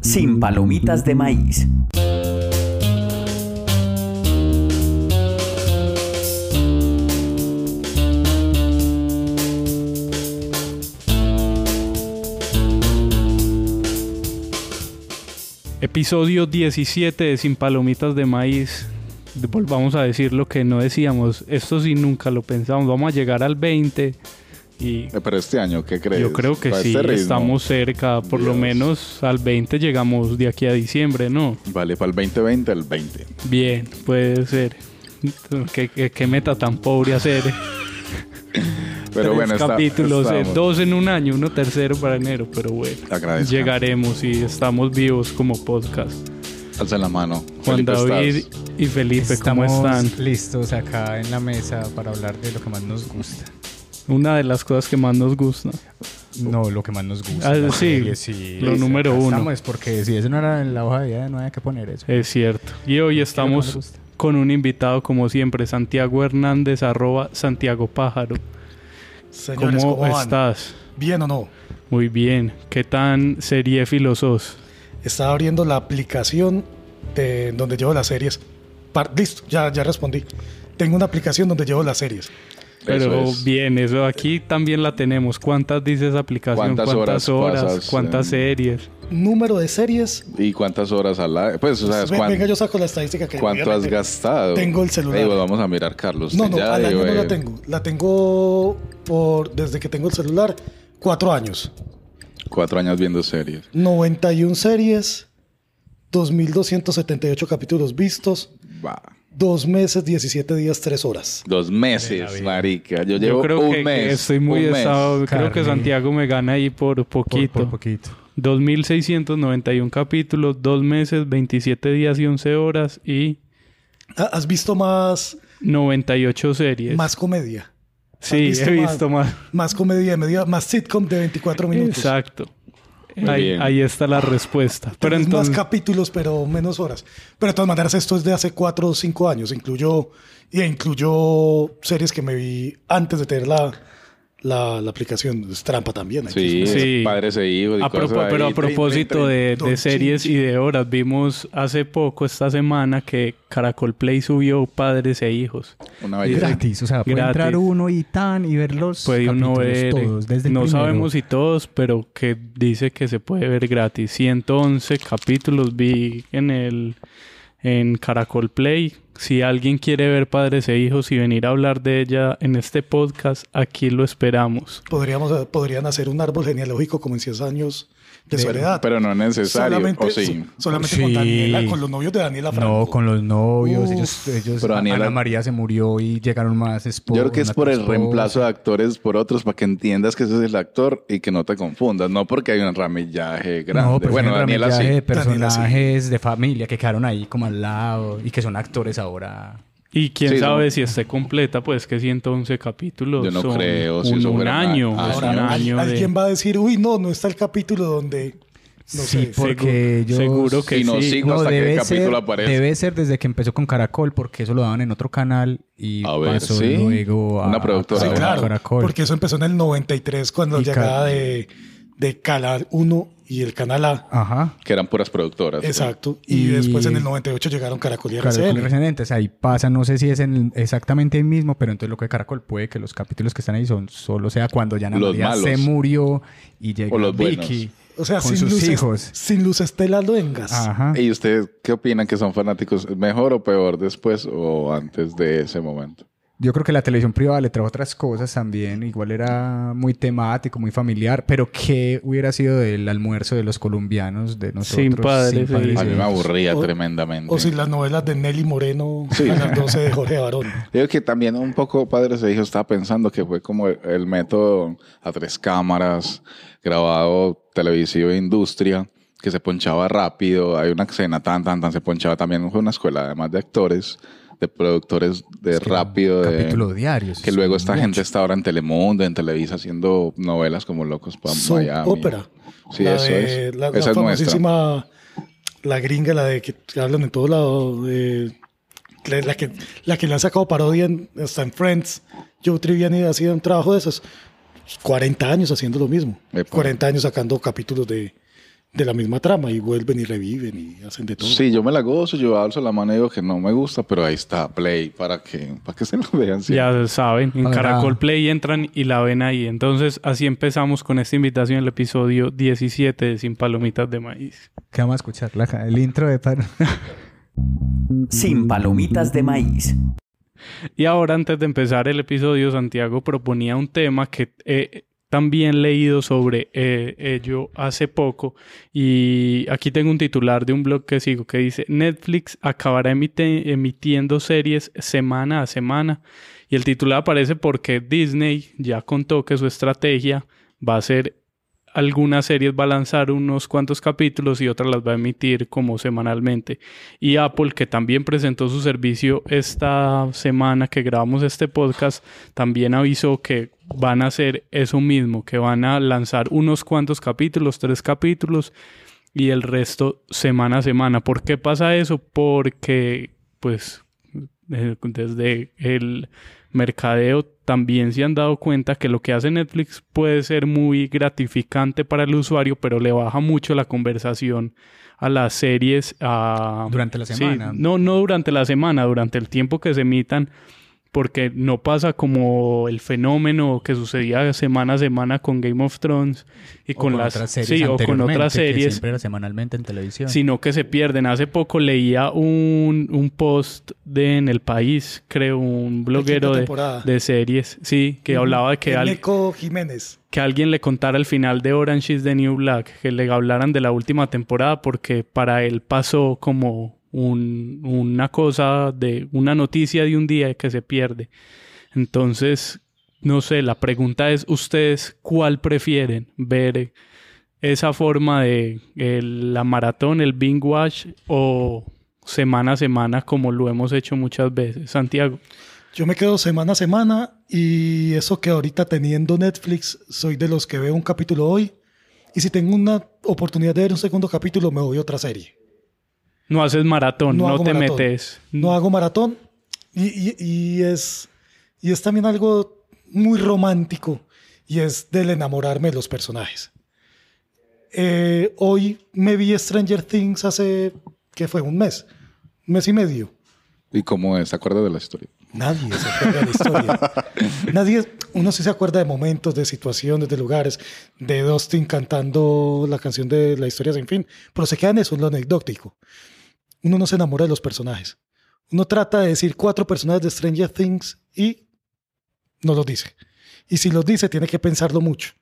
Sin palomitas de maíz. Episodio 17 de Sin Palomitas de Maíz. Volvamos a decir lo que no decíamos. Esto sí nunca lo pensamos. Vamos a llegar al 20 y Eh, Pero este año, ¿qué crees? yo creo que sí, este estamos cerca. Por lo Dios. menos al 20 llegamos de aquí a diciembre, ¿no? Vale, para el 2020, el 20. Bien, puede ser. ¿Qué, qué- qué meta tan pobre hacer? Pero Tres bueno, está- capítulos, eh, estamos. dos en un año, uno tercero para enero, pero bueno. Llegaremos y estamos vivos como podcast. Alza la mano. Juan Felipe, David ¿estás? y Felipe, ¿cómo Estamos están? listos acá en la mesa para hablar de lo que más nos gusta. Una de las cosas que más nos gusta. No, lo que más nos gusta. Ah, sí, serie, sí. lo número uno. Es porque si eso no era en la hoja de vida, no había que poner eso. Es cierto. Y hoy ¿Qué es lo que estamos con un invitado como siempre, Santiago Hernández, arroba Santiago Pájaro. Señores, ¿Cómo, estás? ¿Bien o no? Muy bien. ¿Qué tan serie sos? Estaba abriendo la aplicación de donde llevo las series. Par- Listo, ya, ya respondí. Tengo una aplicación donde llevo las series. Pero Eso es. bien, eso aquí también la tenemos. ¿Cuántas dice esa aplicación? ¿Cuántas horas pasas ¿Cuántas en- series? Número de series. ¿Y cuántas horas al aire? Pues, o sea, ¿cuán- Venga, yo saco la estadística que ¿cuánto has gastado? Tengo el celular. Ey, pues, vamos a mirar, Carlos. No, no, Ya, al año digo, no la eh, tengo. La tengo por desde que tengo el celular, cuatro años. Cuatro años viendo series. 91 series, 2.278 capítulos vistos, Va. Dos meses, 17 días, tres horas. Dos meses, marica. Yo llevo Yo creo un que, que mes. estoy muy estado. Creo que. Santiago me gana ahí por Por, poquito. por poquito. 2.691 capítulos, dos meses, 27 días y 11 horas y Ah, ¿Has visto más, 98 series. más comedia? sí, ¿has he visto más. Más comedia de media, más sitcom de 24 minutos. Exacto. Ahí, ahí está la respuesta. Pero entonces, más capítulos, pero menos horas. Pero de todas maneras, esto es de hace 4 o 5 años. Incluyó, y incluyó series que me vi antes de tener la, la, la aplicación. Es trampa también. Sí. Sí. padres e hijos y a cosas propo- pero ahí. a propósito de, series y de horas, vimos hace poco, esta semana, que Caracol Play subió Padres e Hijos. Una belleza. gratis, o sea, puede Gratis. entrar uno y tan y ver los Puede uno ver, todos, desde no primero. sabemos si todos, pero que dice que se puede ver gratis. 111 capítulos vi en el en Caracol Play. Si alguien quiere ver Padres e Hijos y venir a hablar de ella en este podcast, aquí lo esperamos. Podríamos, podrían hacer un árbol genealógico como en 100 años de soledad. Pero no es necesario. solamente ¿o sí? so- solamente Sí. con Daniela, con los novios de Daniela Franco. No, con los novios. Uf. ellos, ellos Pero Daniela- Ana María se murió y llegaron más esposas. Yo creo que es por el reemplazo de actores por otros para que entiendas que ese es el actor y que no te confundas. No porque hay un ramillaje grande. No, pero bueno, bueno, Daniela sí. de Daniela sí. personajes de familia que quedaron ahí como al lado y que son actores ahora. Y quién Sí, sabe no. si esté completa, pues que 111 capítulos. Yo no son creo, si un, eso un año, más- es Ahora, un Al- año de- alguien va a decir, uy, no, no está el capítulo donde... No sí, sé. porque Seguro- yo... seguro que Y no sí. sigo hasta que el capítulo aparece. Debe ser desde que empezó con Caracol, porque eso lo daban en otro canal y A ver, pasó ¿sí? luego a, Una productora. Sí, claro, Caracol. porque eso empezó en el 93 cuando Y llegaba de, de Canal 1 y el Canal A. Ajá. Que eran puras productoras. Exacto. Y, Y- después en el 98 llegaron Caracol y Caracol RCN. Residentes, ahí pasa, no sé si es en el- exactamente el mismo, pero entonces lo que Caracol puede que los capítulos que están ahí son solo sea cuando ya Ana Los María se malos. murió y llega O los Vicky O sea, con sin sus luces, hijos. sin luz Estela Luengas. Ajá. ¿Y ustedes qué opinan que son fanáticos? ¿Mejor o peor después o antes de ese momento? Yo creo que la televisión privada le trajo otras cosas también. Igual era muy temático, muy familiar. Pero ¿qué hubiera sido del almuerzo de los colombianos, de nosotros? Sin padres, sí. A mí me aburría O- tremendamente. O si las novelas de Nelly Moreno Sí. a las 12 de Jorge Barón. Digo que también un poco Padres e Hijos estaba pensando que fue como el, el método a tres cámaras, grabado televisivo de industria, que se ponchaba rápido. Hay una escena tan, tan, tan, se ponchaba también. Fue una escuela, además de actores, de productores de Es que rápido. De, Capítulo diarios. que luego esta gente está ahora en Telemundo, en Televisa, haciendo novelas como locos para Soap Miami. ópera. Sí, La eso de- es. La, la Esa es nuestra. famosísima, la gringa, la de que hablan en todo lado. de- la, la que, la que le han sacado parodia en, hasta en Friends. Joe Triviani hacía un trabajo de esos. 40 años haciendo lo mismo. Epa. 40 años sacando capítulos de, de la misma trama y vuelven y reviven y hacen de todo. Sí, yo me la gozo, yo alzo la mano y digo que no me gusta, pero ahí está Play para que, para que se lo vean. sí. Ya saben, en Caracol Play entran y la ven ahí. Entonces, así empezamos con esta invitación, el episodio 17 de Sin Palomitas de Maíz. ¿Qué vamos a escuchar? La- el intro de Pan. Sin palomitas de maíz. Y ahora, antes de empezar el episodio, Santiago proponía un tema que he también leído sobre eh, ello hace poco. Y aquí tengo un titular de un blog que sigo que dice: Netflix acabará emite- emitiendo series semana a semana. Y el titular aparece porque Disney ya contó que su estrategia va a ser algunas series va a lanzar unos cuantos capítulos y otras las va a emitir como semanalmente. Y Apple, que también presentó su servicio esta semana que grabamos este podcast, también avisó que van a hacer eso mismo, que van a lanzar unos cuantos capítulos, tres capítulos y el resto semana a semana. ¿Por qué pasa eso? Porque pues eh, desde el mercadeo también se han dado cuenta que lo que hace Netflix puede ser muy gratificante para el usuario, pero le baja mucho la conversación a las series a- Durante la Sí, semana. no, no durante la semana, durante el tiempo que se emitan, porque no pasa como el fenómeno que sucedía semana a semana con Game of Thrones y O con, las otras series sí, o con otras que series siempre era semanalmente en televisión. sino que se pierden. Hace poco leía un, un post de En El País, creo, un bloguero de, de series, sí, que hablaba de que, al- Jiménez. que alguien le contara el final de Orange is the New Black, que le hablaran de la última temporada, porque para él pasó como un- una cosa de una noticia de un día que se pierde. Entonces, no sé, la pregunta es, ¿ustedes cuál prefieren? ¿Ver esa forma de la maratón, el binge watch o semana a semana como lo hemos hecho muchas veces? Santiago. Yo me quedo semana a semana y eso que ahorita teniendo Netflix, soy de los que veo un capítulo hoy y si tengo una oportunidad de ver un segundo capítulo, me voy a otra serie. No haces maratón, no, te maratón. metes. No hago maratón y, y- y es, y es también algo muy romántico y es del enamorarme de los personajes. Eh, hoy me vi Stranger Things hace, ¿qué fue? Un mes, un mes y medio. ¿Y cómo es? ¿Se acuerda de la historia? Nadie se acuerda de la historia. Nadie, uno sí se acuerda de momentos, de situaciones, de lugares, de Dustin cantando la canción de La historia sin fin, pero se queda en eso, en lo anecdótico. Uno no se enamora de los personajes. Uno trata de decir cuatro personajes de Stranger Things y no los dice. Y si los dice, tiene que pensarlo mucho.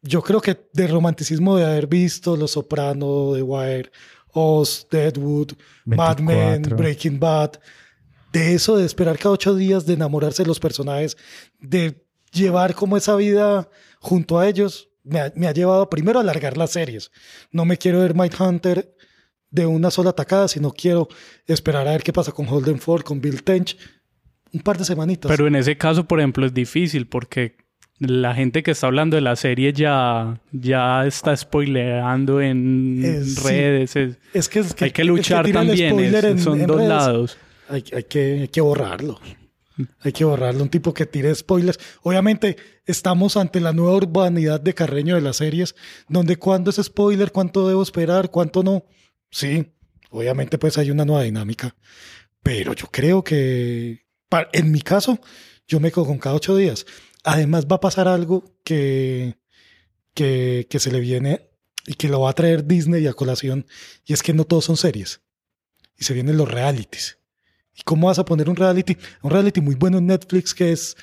Yo creo que de romanticismo de haber visto Los Soprano, The Wire, Oz, Deadwood, Mad Men, 24. Breaking Bad, de eso de esperar cada ocho días, de enamorarse de los personajes, de llevar como esa vida junto a ellos, me ha, me ha llevado primero a alargar las series. No me quiero ver Hunter de una sola tacada, sino quiero esperar a ver qué pasa con Holden Ford, con Bill Tench, un par de semanitas. Pero en ese caso, por ejemplo, es difícil porque la gente que está hablando de la serie ya, ya está spoileando en Eh, redes. es- es que, es que hay que luchar también. en- son en dos redes, lados. Hay, hay que, hay que borrarlo. Hay que borrarlo. Un tipo que tire spoilers. Obviamente, estamos ante la nueva urbanidad de Carreño de las series, donde cuándo es spoiler, cuánto debo esperar, cuánto no. Sí, obviamente, pues hay una nueva dinámica. Pero yo creo que, en mi caso, yo me quedo con cada ocho días. Además, va a pasar algo que, que, que se le viene y que lo va a traer Disney a colación, y es que no todos son series. Y se vienen los realities. ¿Y cómo vas a poner un reality? Un reality muy bueno en Netflix que es,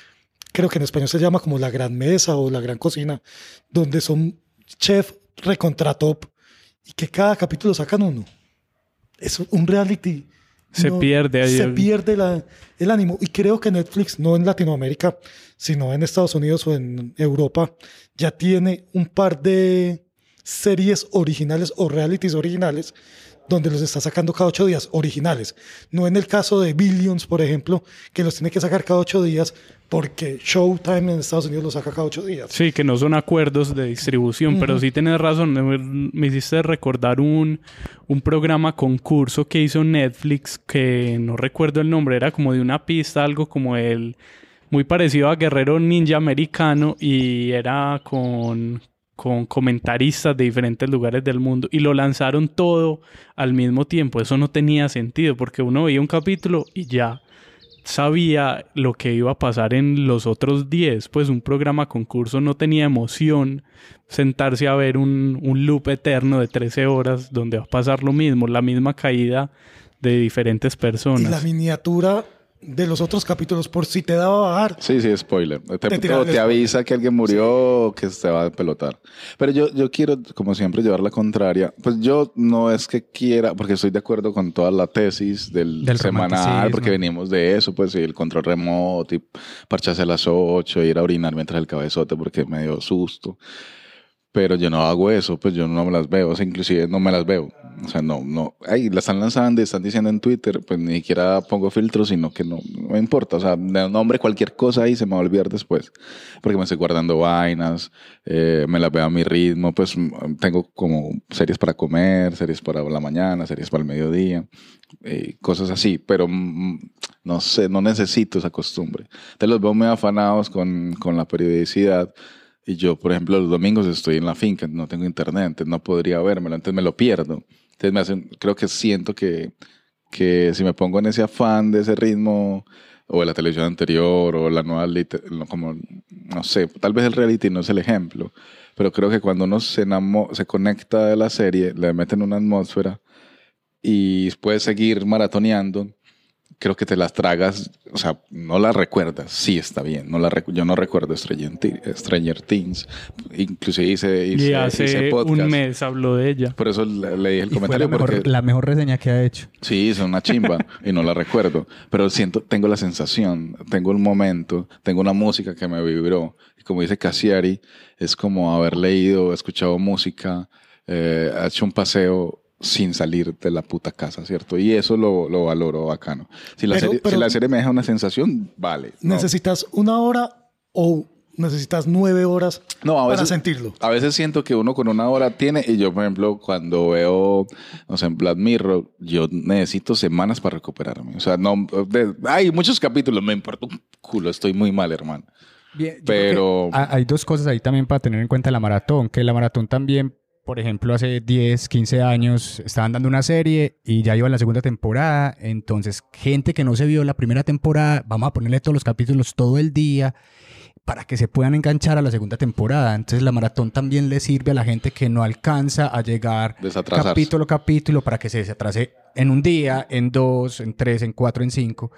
creo que en español se llama como La Gran Mesa o La Gran Cocina, donde son chef recontra top y que cada capítulo sacan uno. Es un reality. Se pierde ahí Se el- pierde la- el ánimo. Y creo que Netflix, no en Latinoamérica, sino en Estados Unidos o en Europa, ya tiene un par de series originales o realities originales donde los está sacando cada ocho días, originales. No en el caso de Billions, por ejemplo, que los tiene que sacar cada ocho días porque Showtime en Estados Unidos los saca cada ocho días. Sí, que no son acuerdos de distribución, pero sí tienes razón. Me, me hiciste recordar un, un programa concurso que hizo Netflix, que no recuerdo el nombre, era como de una pista, algo como el muy parecido a Guerrero Ninja Americano y era con, con comentaristas de diferentes lugares del mundo y lo lanzaron todo al mismo tiempo. Eso no tenía sentido porque uno veía un capítulo y ya sabía lo que iba a pasar en los otros 10. Pues un programa concurso no tenía emoción sentarse a ver un, un loop eterno de 13 horas donde va a pasar lo mismo, la misma caída de diferentes personas. Y la miniatura de los otros capítulos por si te daba a bajar. Sí, sí, spoiler. Te, Te te, spoiler. avisa que alguien murió o que se va a pelotar. Pero yo, yo quiero, como siempre, llevar la contraria. Pues yo no es que quiera, porque estoy de acuerdo con toda la tesis del, Del semanal, porque venimos de eso, pues, y el control remoto, y parcharse a las 8, ir a orinar mientras el cabezote, porque me dio susto. Pero yo no hago eso, pues yo no me las veo, o sea, inclusive no me las veo. O sea, no, no. Ay, la están lanzando están diciendo en Twitter, pues ni siquiera pongo filtros, sino que no, no me importa. O sea, de nombre cualquier cosa ahí se me va a olvidar después. Porque me estoy guardando vainas, eh, me las veo a mi ritmo, pues mm, tengo como series para comer, series para la mañana, series para el mediodía, eh, cosas así. Pero mm, no sé, no necesito esa costumbre. Te los veo muy afanados con, con la periodicidad. Y yo, por ejemplo, los domingos estoy en la finca, no tengo internet, entonces no podría vérmelo, entonces me lo pierdo. Entonces me hacen, creo que siento que, que si me pongo en ese afán de ese ritmo, o de la televisión anterior, o la nueva, como, no sé, tal vez el reality no es el ejemplo, pero creo que cuando uno se, se conecta de la serie, le meten una atmósfera y puedes seguir maratoneando, creo que te las tragas, o sea, no las recuerdas, sí está bien, no la recu- yo no recuerdo Stranger, Thi- Stranger Things, inclusive hice, hice, y hice hace podcast. un mes habló de ella. Por eso le, le dije el Y fue comentario, la mejor, porque la mejor reseña que ha hecho. sí, es una chimba y no la recuerdo, pero siento, tengo la sensación, tengo el momento, tengo una música que me vibró, y como dice Cassiari, es como haber leído, escuchado música, eh, hecho un paseo sin salir de la puta casa, ¿cierto? Y eso lo, lo valoro bacano. Si la, Pero- serie, pero- si la serie me deja una sensación, vale. No, ¿Necesitas una hora o necesitas nueve horas No, a para veces, sentirlo? A veces siento que uno con una hora tiene, y yo, por ejemplo, cuando veo, no sé, en Black Mirror, yo necesito semanas para recuperarme. O sea, no, de- hay muchos capítulos, me importa un culo, estoy muy mal, hermano. Bien, Pero- hay dos cosas ahí también para tener en cuenta la maratón, que la maratón también, por ejemplo, hace 10, 15 años estaban dando una serie y ya iba en la segunda temporada, entonces gente que no se vio la primera temporada, vamos a ponerle todos los capítulos todo el día para que se puedan enganchar a la segunda temporada. Entonces la maratón también le sirve a la gente que no alcanza a llegar capítulo a capítulo para que se desatrase en un día, en dos, en tres, en cuatro, en cinco.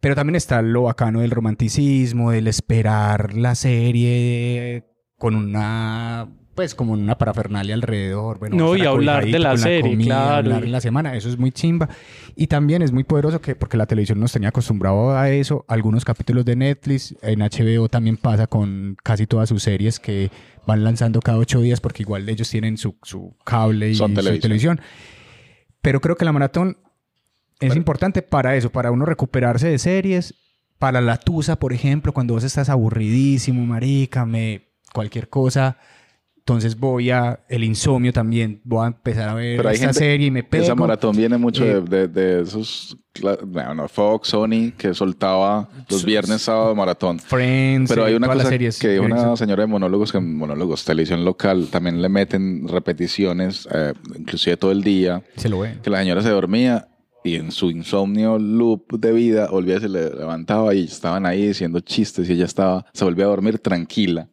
Pero también está lo bacano del romanticismo, del esperar la serie con una, pues como una parafernalia alrededor. Bueno, No, y hablar de la serie, claro. Hablar en la semana, eso es muy chimba. Y también es muy poderoso que, porque la televisión nos tenía acostumbrado a eso, algunos capítulos de Netflix, en HBO también pasa con casi todas sus series que van lanzando cada ocho días porque igual ellos tienen su, su cable y Son su televisión. televisión. Pero creo que la maratón es Bueno. importante para eso, para uno recuperarse de series, para la tusa, por ejemplo, cuando vos estás aburridísimo, marica, me cualquier cosa, entonces voy a el insomnio también, voy a empezar a ver esta gente- serie y me pego. Esa maratón viene mucho Eh, de, de, de esos, bueno, Fox, Sony, que soltaba los viernes, sábado, maratón. Friends, Pero hay eh, una cosa series que una señora de monólogos, que monólogos, televisión local, también le meten repeticiones, eh, inclusive todo el día, se lo ven. que la señora se dormía y en su insomnio loop de vida, olvida se le levantaba y estaban ahí diciendo chistes y ella estaba, se volvía a dormir tranquila.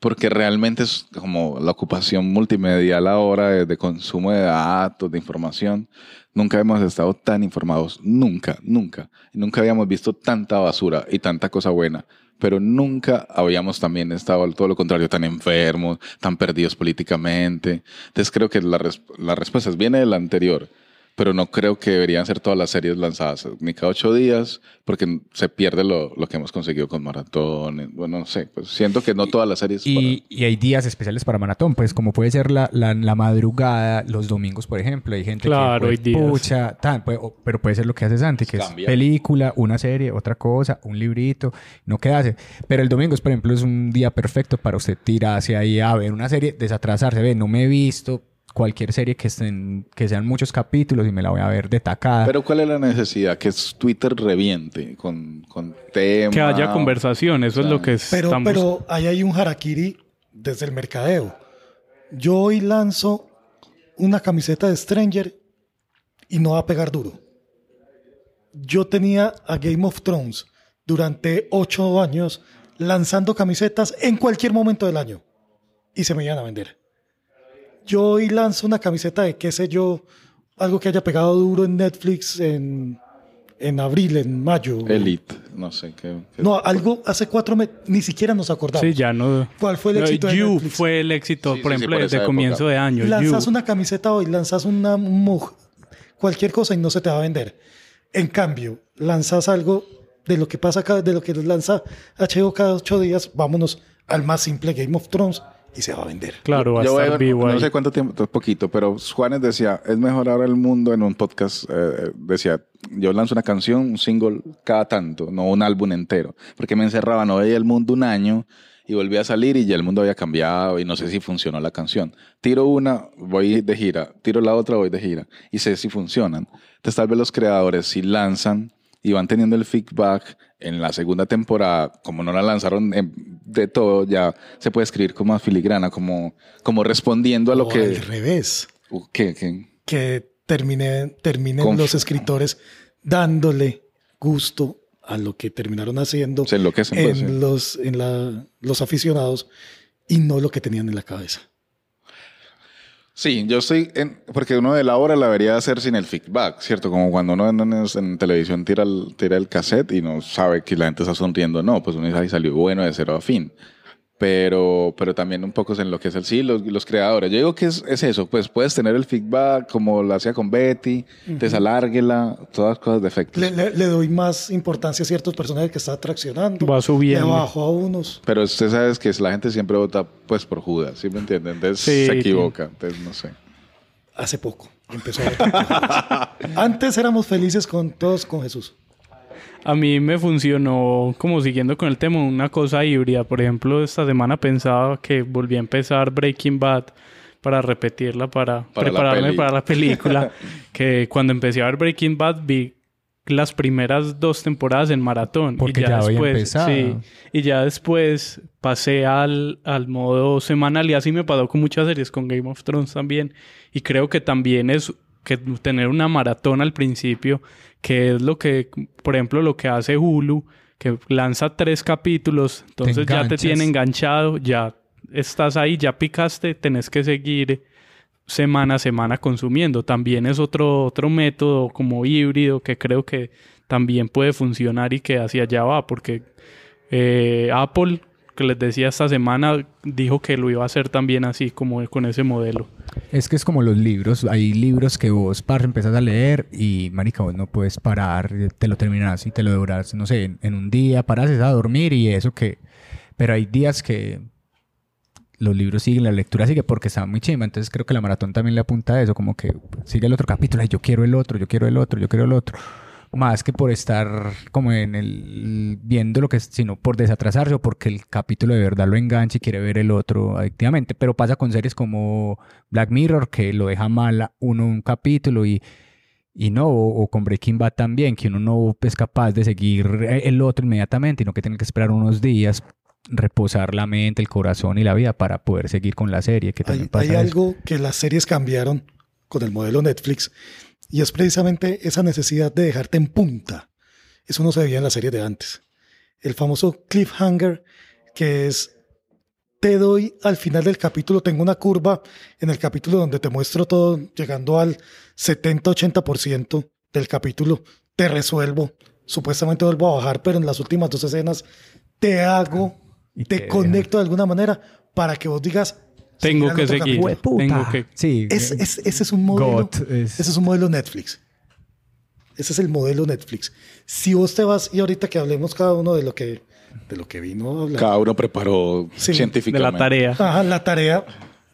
Porque realmente es como la ocupación multimedial ahora de, de consumo de datos, de información. Nunca hemos estado tan informados, nunca, nunca. Nunca habíamos visto tanta basura y tanta cosa buena. Pero nunca habíamos también estado, todo lo contrario, tan enfermos, tan perdidos políticamente. Entonces creo que la, res- la respuesta es, viene de la anterior pero no creo que deberían ser todas las series lanzadas ni cada ocho días, porque se pierde lo, lo que hemos conseguido con maratones. Bueno, no sé, pues siento que no todas las series. Y, y hay días especiales para maratón, pues como puede ser la, la, la madrugada, los domingos, por ejemplo. Hay gente Claro, que días. pucha, tan, o- pero puede ser lo que hace Santi, que Cambia. es película, una serie, otra cosa, un librito, no quedarse. Pero el domingo, por ejemplo, es un día perfecto para usted tirarse ahí a ver una serie, desatrasarse, ve, no me he visto cualquier serie que estén, que sean muchos capítulos y me la voy a ver de tacada. Pero ¿cuál es la necesidad? Que es Twitter reviente con, con temas. Que haya conversación, eso es lo que Pero, estamos... pero ahí hay un harakiri desde el mercadeo. Yo hoy lanzo una camiseta de Stranger y no va a pegar duro. Yo tenía a Game of Thrones durante ocho años lanzando camisetas en cualquier momento del año y se me iban a vender. Yo hoy lanzo una camiseta de qué sé yo, algo que haya pegado duro en Netflix en, en abril, en mayo. Elite, no sé qué. qué- No, algo hace cuatro meses, ni siquiera nos acordamos. Sí, ya no. ¿Cuál fue el éxito de You Netflix? fue el éxito, Sí, por sí, sí, ejemplo, por desde comienzo de año. lanzas You. una camiseta hoy, lanzas una un mug, cualquier cosa y no se te va a vender. En cambio, lanzas algo de lo que pasa cada, de lo que lanza HBO cada ocho días, vámonos al más simple Game of Thrones y se va a vender. Claro, va a Yo estar veo- vivo no ahí. sé cuánto tiempo, poquito, pero Juanes decía, es mejor ahora el mundo en un podcast, eh, decía, yo lanzo una canción, un single cada tanto, no un álbum entero, porque me encerraba, no veía el mundo un año y volví a salir y ya el mundo había cambiado y no sé si funcionó la canción. Tiro una, voy de gira, tiro la otra, voy de gira y sé si funcionan. Entonces tal vez los creadores si lanzan y van teniendo el feedback en la segunda temporada, como no la lanzaron en- de todo, ya se puede escribir como a filigrana, como, como respondiendo a lo O que... al revés, Uh, ¿qué- qué? que termine, terminen Conf- los escritores dándole gusto a lo que terminaron haciendo Se enloquecen, pues, en, sí. los, en la- los aficionados y no lo que tenían en la cabeza. Sí, yo estoy en... Porque uno de la hora la debería hacer sin el feedback, ¿cierto? Como cuando uno en, en- en televisión tira el, tira el cassette y no sabe que la gente está sonriendo. No, pues uno dice, ahí salió bueno de cero a fin. Pero, pero también un poco se enloquece el sí, los, los creadores. Yo digo que es, es eso, pues puedes tener el feedback como lo hacía con Betty, desalárguela, todas cosas de efectos. Le, le- le doy más importancia a ciertos personajes que está atraccionando. Va subiendo. Le bajo a unos. Pero usted sabe que la gente siempre vota pues por Judas, ¿sí me entiende? Entonces Sí, se sí. equivoca, entonces no sé. Hace poco empezó a votar. Antes éramos felices con todos con Jesús. A mí me funcionó como siguiendo con el tema una cosa híbrida. Por ejemplo, esta semana pensaba que volví a empezar Breaking Bad para repetirla, para, prepararme para la película. que cuando empecé a ver Breaking Bad vi las primeras dos temporadas en maratón. Porque y ya, ya había después, empezado. Sí, y ya después pasé al, al modo semanal y así me pasó con muchas series, con Game of Thrones también. Y creo que también es que tener una maratón al principio, que es lo que, por ejemplo, lo que hace Hulu, que lanza tres capítulos, entonces ya te tiene enganchado, ya estás ahí, ya picaste, tenés que seguir semana a semana consumiendo. También es otro, otro método como híbrido que creo que también puede funcionar y que hacia allá va, porque eh, Apple, que les decía esta semana, dijo que lo iba a hacer también así, como con ese modelo. Es que es como los libros. Hay libros que vos, par, empezás a leer y, marica, vos no puedes parar. Te lo terminas y te lo devoras, no sé, en, un día. Paras a dormir y eso que... Pero hay días que los libros siguen, la lectura sigue porque está muy chimba. Entonces creo que la maratón también le apunta a eso. Como que sigue el otro capítulo. Ay, yo quiero el otro, yo quiero el otro, yo quiero el otro. Más que por estar como en el... Viendo lo que es, sino por desatrasarse o porque el capítulo de verdad lo engancha y quiere ver el otro adictivamente. Pero pasa con series como Black Mirror, que lo deja mal uno un capítulo y, y no, o, o con Breaking Bad también, que uno no es capaz de seguir el otro inmediatamente, sino que tiene que esperar unos días, reposar la mente, el corazón y la vida para poder seguir con la serie. Que también Hay, pasa hay eso. algo que las series cambiaron con el modelo Netflix y es precisamente esa necesidad de dejarte en punta. Eso no se veía en las series de antes. El famoso cliffhanger que es te doy al final del capítulo, tengo una curva en el capítulo donde te muestro todo, llegando al 70-80% del capítulo, te resuelvo, supuestamente vuelvo a bajar, pero en las últimas dos escenas te hago, Y te te conecto de alguna manera para que vos digas, Tengo que seguir. Tengo que... Sí. Es- es- ese es un modelo. God es- Ese es un modelo Netflix. Ese es el modelo Netflix. Si vos te vas, y ahorita que hablemos cada uno de lo que, de lo que vino a hablar. Cada uno preparó Sí, De científicamente. la tarea. Ajá, la tarea,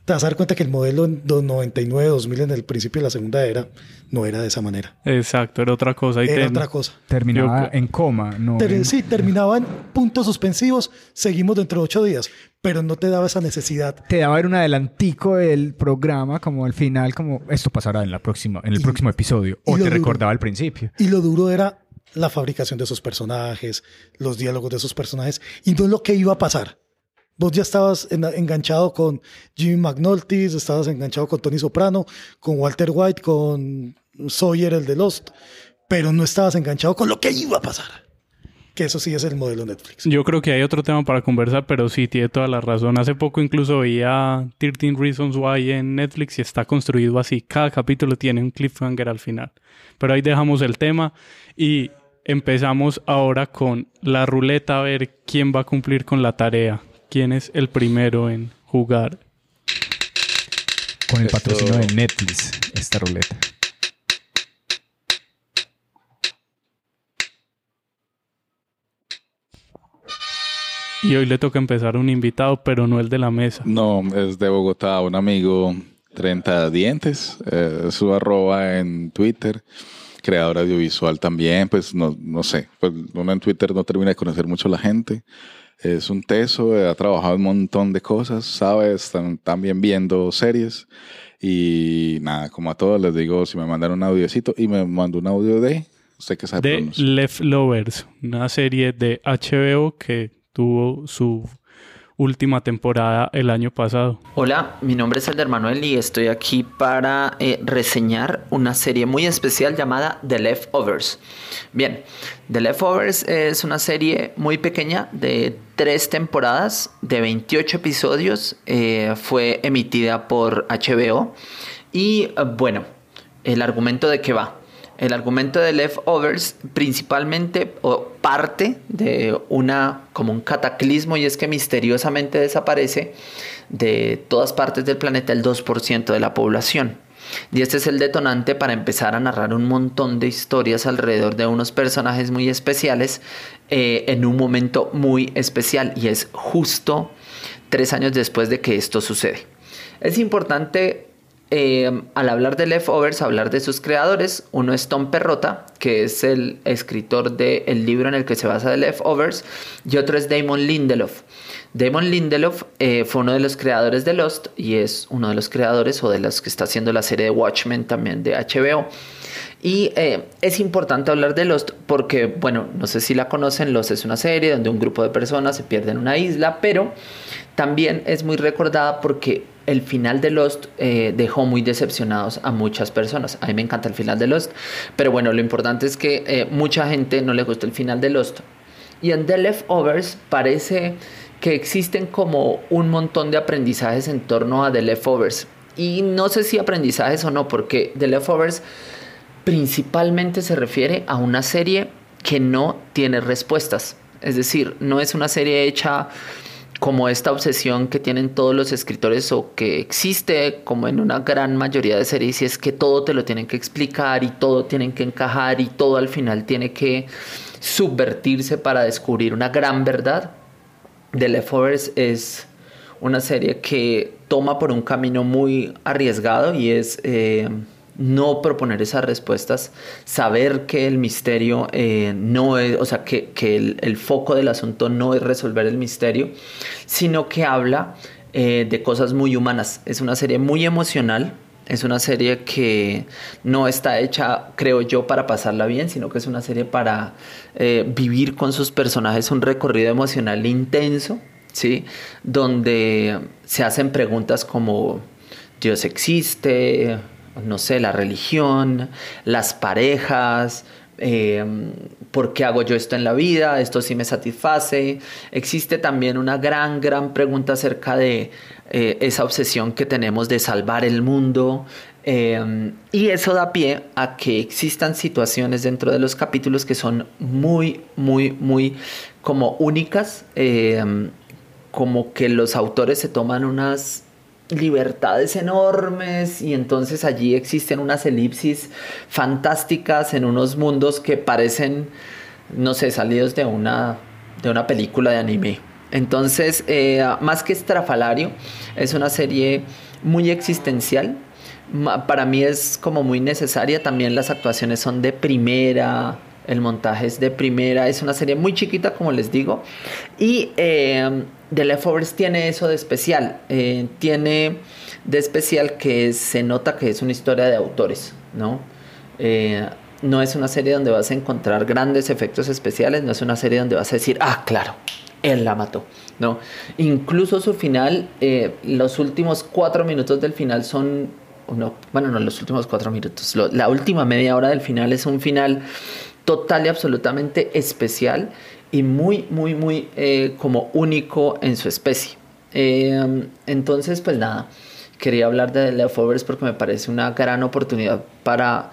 te vas a dar cuenta que el modelo en do- 99, 2000, en el principio de la segunda era, no era de esa manera. Exacto, era otra cosa. Y Era otra cosa. Terminaba Yo- en coma, no. Ter- en- sí, terminaba en puntos suspensivos, seguimos dentro de ocho días, pero no te daba esa necesidad. te daba un adelantico del programa, como al final, como esto pasará en la próxima, en el Y- próximo episodio. O te duro. recordaba al principio. Y lo duro era la fabricación de esos personajes, los diálogos de esos personajes, y no lo que iba a pasar. Vos ya estabas enganchado con Jimmy McNulty, estabas enganchado con Tony Soprano, con Walter White, con Sawyer, el de Lost, pero no estabas enganchado con lo que iba a pasar. Que eso sí es el modelo Netflix. Yo creo que hay otro tema para conversar, pero sí tiene toda la razón. Hace poco incluso veía 13 Reasons Why en Netflix y está construido así. Cada capítulo tiene un cliffhanger al final. Pero ahí dejamos el tema y empezamos ahora con la ruleta a ver quién va a cumplir con la tarea. ¿Quién es el primero en jugar? Con el patrocinio de Netflix, esta ruleta. Y hoy le toca empezar un invitado, pero no el de la mesa. No, es de Bogotá, un amigo 30 dientes, eh, su arroba en Twitter, creador audiovisual también, pues no, no sé, pues uno en Twitter no termina de conocer mucho a la gente. Es un teso, ha trabajado un montón de cosas, sabes, están también viendo series. Y nada, como a todos les digo, si me mandan un audiocito y me mando un audio de, usted que sabe De Left Lovers, una serie de HBO que tuvo su última temporada el año pasado. Hola, mi nombre es Elder Manuel y estoy aquí para eh, reseñar una serie muy especial llamada The Leftovers. Bien, The Leftovers es una serie muy pequeña de tres temporadas de 28 episodios. Eh, fue emitida por HBO y eh, bueno, el argumento de qué va. El argumento de Leftovers principalmente o parte de una como un cataclismo y es que misteriosamente desaparece de todas partes del planeta el 2% de la población. Y este es el detonante para empezar a narrar un montón de historias alrededor de unos personajes muy especiales eh, en un momento muy especial y es justo tres años después de que esto sucede. Es importante Em, al hablar de Leftovers, hablar de sus creadores. Uno es Tom Perrota, que es el escritor del libro en el que se basa The Leftovers, y otro es Damon Lindelof. Damon Lindelof eh, fue uno de los creadores de Lost y es uno de los creadores o de los que está haciendo la serie de Watchmen también de HBO. Y eh, es importante hablar de Lost porque, bueno, no sé si la conocen, Lost es una serie donde un grupo de personas se pierde en una isla, pero también es muy recordada porque el final de Lost eh, dejó muy decepcionados a muchas personas. A mí me encanta el final de Lost, pero bueno, lo importante es que eh, mucha gente no le gustó el final de Lost. Y en The Leftovers parece que existen como un montón de aprendizajes en torno a The Leftovers. Y no sé si aprendizajes o no, porque The Leftovers principalmente se refiere a una serie que no tiene respuestas. Es decir, no es una serie hecha como esta obsesión que tienen todos los escritores o que existe como en una gran mayoría de series y es que todo te lo tienen que explicar y todo tienen que encajar y todo al final tiene que subvertirse para descubrir una gran verdad. The Leftovers es una serie que toma por un camino muy arriesgado y es eh, no proponer esas respuestas, saber que el misterio eh, no es, o sea, que, el, foco del asunto no es resolver el misterio, sino que habla eh, de cosas muy humanas. Es una serie muy emocional, es una serie que no está hecha, creo yo, para pasarla bien, sino que es una serie para eh, vivir con sus personajes un recorrido emocional intenso, ¿sí? Donde se hacen preguntas como, ¿Dios existe? No sé, la religión, las parejas, eh, ¿por qué hago yo esto en la vida? ¿Esto sí me satisface? Existe también una gran, gran pregunta acerca de eh, esa obsesión que tenemos de salvar el mundo. Eh, y eso da pie a que existan situaciones dentro de los capítulos que son muy, muy, muy como únicas, como que los autores se toman unas libertades enormes y entonces allí existen unas elipsis fantásticas en unos mundos que parecen, no sé, salidos de una, de una película de anime. Entonces, eh, más que estrafalario, es una serie muy existencial. Para mí es como muy necesaria. También las actuaciones son de primera. El montaje es de primera. Es una serie muy chiquita, como les digo. Y eh, The Leftovers tiene eso de especial. Eh, tiene de especial que se nota que es una historia de autores, ¿no? Eh, no es una serie donde vas a encontrar grandes efectos especiales, no es una serie donde vas a decir, ah, claro, él la mató, ¿no? Incluso su final, los últimos cuatro minutos del final son, no, bueno, no los últimos cuatro minutos, la última media hora del final es un final total y absolutamente especial y muy, muy, muy eh, como único en su especie. Eh, entonces, pues nada, quería hablar de Leftovers porque me parece una gran oportunidad para,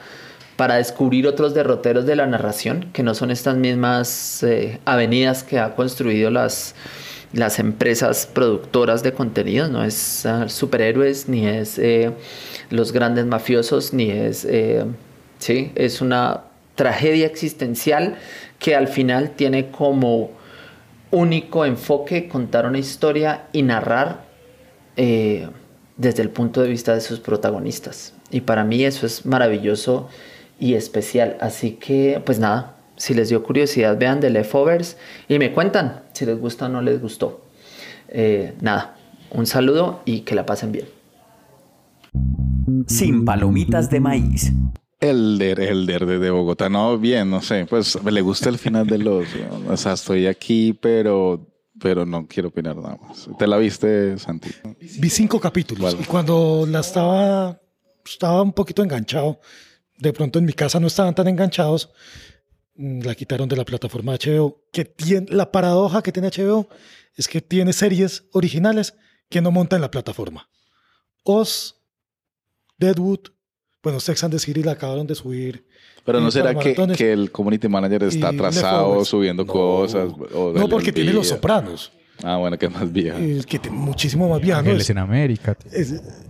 para descubrir otros derroteros de la narración, que no son estas mismas eh, avenidas que ha construido las, las empresas productoras de contenido, no es ah, superhéroes, ni es los grandes mafiosos, ni es... sí, es una tragedia existencial que al final tiene como único enfoque contar una historia y narrar eh, desde el punto de vista de sus protagonistas. Y para mí eso es maravilloso y especial. Así que, pues nada, si les dio curiosidad, vean The Leftovers y me cuentan si les gusta o no les gustó. Eh, nada, un saludo y que la pasen bien. Sin palomitas de maíz. Elder, Elder de Bogotá. No, bien, no sé. Pues le gusta el final de los. O sea, estoy aquí, pero, pero no quiero opinar nada más. ¿Te la viste, Santi? Vi cinco capítulos. Y cuando la estaba, estaba un poquito enganchado, de pronto en mi casa no estaban tan enganchados, mm, la quitaron de la plataforma HBO. Que tiene, la paradoja que tiene HBO es que tiene series originales que no monta en la plataforma. Oz, Deadwood, bueno, Sex and the City la acabaron de subir. Pero no será que, que, el community manager está atrasado subiendo cosas. no, porque tiene Los Sopranos. Ah, bueno, que es más vieja. que muchísimo más vieja. Ángeles en América.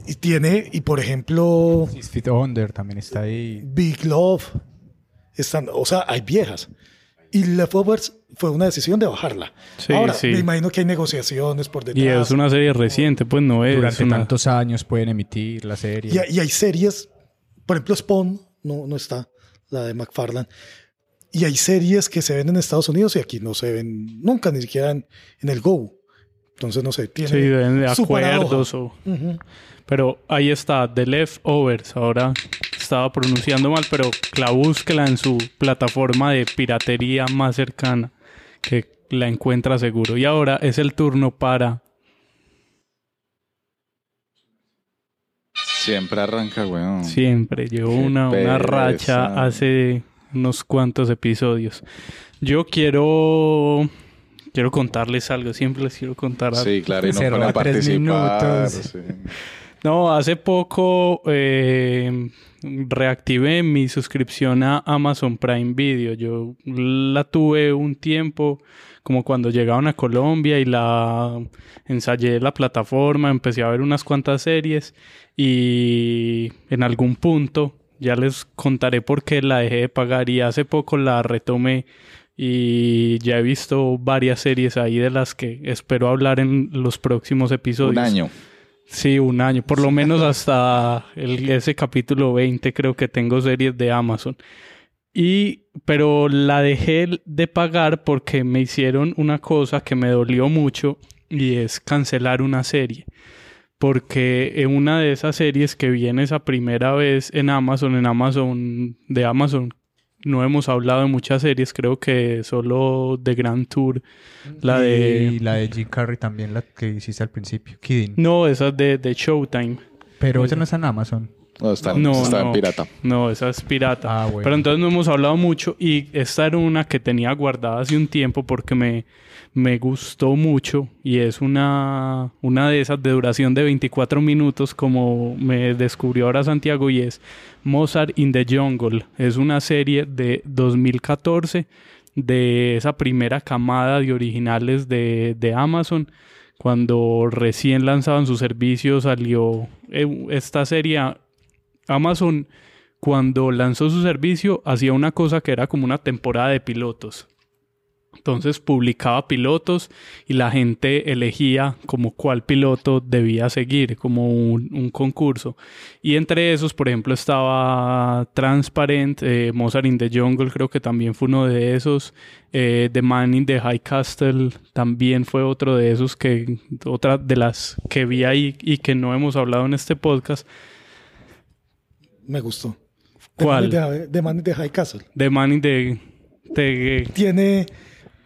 y tiene, y por ejemplo. Six Feet Under también está ahí. Big Love. Están, o sea, hay viejas. Y Leftovers fue una decisión de bajarla. Sí, Ahora, me imagino que hay negociaciones por detrás. Y es una serie reciente, pues no es. Durante tantos años pueden emitir la serie. y hay series por ejemplo, Spawn no, no está, la de McFarlane. Y hay series que se ven en Estados Unidos y aquí no se ven nunca, ni siquiera en, el Go. Entonces, no sé, tiene. Sí, de acuerdos. O... Pero ahí está, The Leftovers. Ahora estaba pronunciando mal, pero la búsquela en su plataforma de piratería más cercana, que la encuentra seguro. Y ahora es el turno para Siempre arranca, weón. Siempre. Llevo una, una racha hace unos cuantos episodios. Yo quiero quiero contarles algo. Siempre les quiero contar algo. Sí, claro, y no para participar. No, hace poco eh, reactivé mi suscripción a Amazon Prime Video. Yo la tuve un tiempo, como cuando llegaron a Colombia y la ensayé la plataforma, empecé a ver unas cuantas series y en algún punto ya les contaré por qué la dejé de pagar y hace poco la retomé y ya he visto varias series ahí de las que espero hablar en los próximos episodios. Un año. Sí, un año, por lo menos hasta el, ese capítulo 20 creo que tengo series de Amazon. Y, pero la dejé de pagar porque me hicieron una cosa que me dolió mucho y es cancelar una serie porque en una de esas series que viene esa primera vez en Amazon, en Amazon, de Amazon, no hemos hablado de muchas series, creo que solo de Grand Tour, la de... Y la de Jim Carrey también, la que hiciste al principio, Kidding. No, esa es de, de Showtime. Pero esa no está en Amazon. No, está, está en pirata. No, esa es pirata. Ah, bueno. Pero entonces no hemos hablado mucho y esta era una que tenía guardada hace un tiempo porque me me gustó mucho y es una, una de esas de duración de 24 minutos como me descubrió ahora Santiago y es Mozart in the Jungle. Es una serie de 2014 de esa primera camada de originales de, de Amazon. Cuando recién lanzaban su servicio salió eh, esta serie. Amazon cuando lanzó su servicio hacía una cosa que era como una temporada de pilotos. Entonces publicaba pilotos y la gente elegía como cuál piloto debía seguir, como un, concurso. Y entre esos, por ejemplo, estaba Transparent, eh, Mozart in the Jungle, creo que también fue uno de esos. Eh, the Man in the High Castle también fue otro de esos que, otra de las que vi ahí y que no hemos hablado en este podcast. Me gustó. ¿Cuál? The Man in the, High Castle. The Man in the... Tiene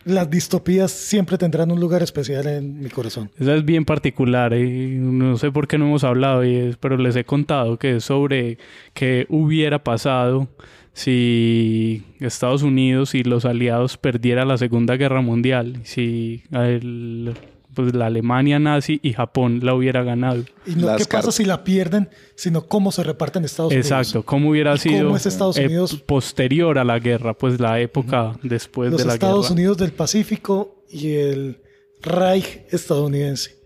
las distopías siempre tendrán un lugar especial en mi corazón. Esa es bien particular y no sé por qué no hemos hablado, y es- pero les he contado que es sobre qué hubiera pasado si Estados Unidos y los aliados perdieran la Segunda Guerra Mundial, si el- pues, la Alemania nazi y Japón la hubiera ganado. Y no Las qué pasa si la pierden, sino cómo se reparten Estados Unidos. Exacto, cómo hubiera ¿Y cómo sido es Estados eh, Unidos? posterior a la guerra, pues la época después Los de la Estados guerra. Unidos del Pacífico y el Reich estadounidense.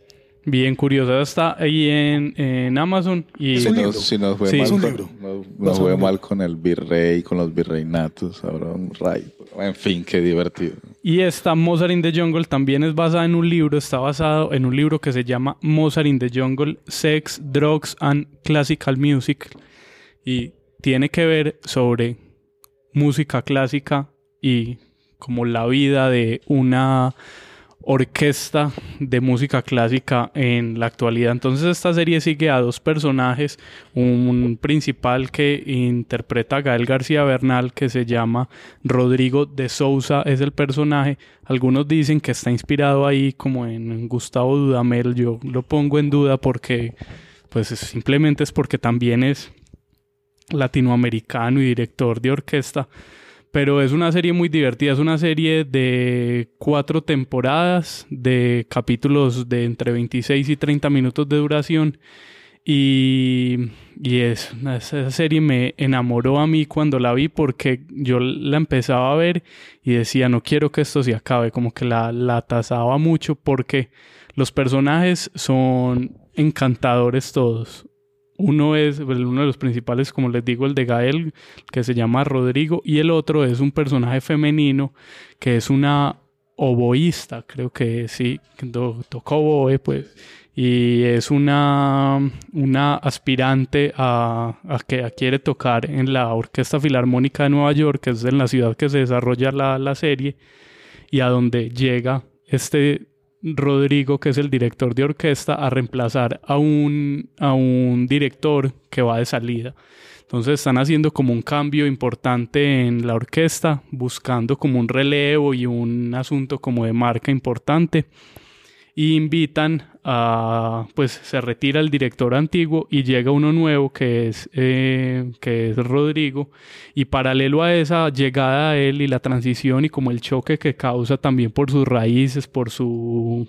Bien curiosa, está ahí en, en Amazon y Es Si libro. si nos fue, Sí. mal, Es un con, libro. nos- No fue mal libro. con el virrey, con los virreinatos, ahora un rey. En fin, qué divertido. Y esta Mozart in the Jungle también es basada en un libro, está basado en un libro que se llama Mozart in the Jungle, Sex, Drugs and Classical Music. Y tiene que ver sobre música clásica y como la vida de una orquesta de música clásica en la actualidad. Entonces esta serie sigue a dos personajes, un principal que interpreta a Gael García Bernal que se llama Rodrigo de Sousa es el personaje. Algunos dicen que está inspirado ahí como en Gustavo Dudamel. Yo lo pongo en duda porque pues es- simplemente es porque también es latinoamericano y director de orquesta. Pero es una serie muy divertida, es una serie de cuatro temporadas, de capítulos de entre 26 y 30 minutos de duración. Y, y es, esa serie me enamoró a mí cuando la vi porque yo la empezaba a ver y decía, no quiero que esto se acabe, como que la, la tasaba mucho porque los personajes son encantadores todos. Uno es, uno de los principales, como les digo, el de Gael, que se llama Rodrigo, y el otro es un personaje femenino que es una oboísta, creo que sí, que to- toca oboe, pues, y es una, una aspirante a, a que quiere tocar en la Orquesta Filarmónica de Nueva York, que es en la ciudad que se desarrolla la, la serie, y a donde llega este Rodrigo, que es el director de orquesta, a reemplazar a un, a un director que va de salida. Entonces están haciendo como un cambio importante en la orquesta, buscando como un relevo y un asunto como de marca importante. Y invitan a, pues se retira el director antiguo y llega uno nuevo que es, eh, que es Rodrigo. Y paralelo a esa llegada a él y la transición y como el choque que causa también por sus raíces, por su,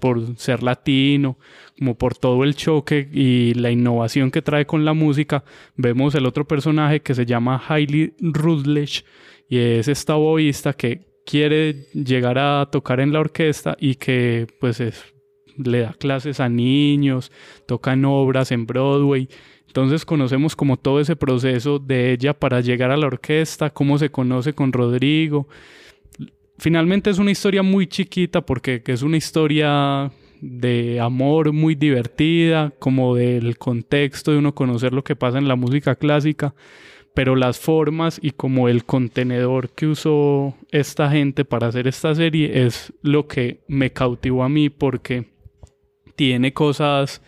por ser latino, como por todo el choque y la innovación que trae con la música, vemos el otro personaje que se llama Hailey Rutledge y es esta oboísta que quiere llegar a tocar en la orquesta y que pues es- le da clases a niños, toca obras en Broadway. Entonces conocemos como todo ese proceso de ella para llegar a la orquesta, cómo se conoce con Rodrigo. Finalmente es una historia muy chiquita porque que es una historia de amor muy divertida, como del contexto de uno conocer lo que pasa en la música clásica, pero las formas y como el contenedor que usó esta gente para hacer esta serie es lo que me cautivó a mí porque tiene cosas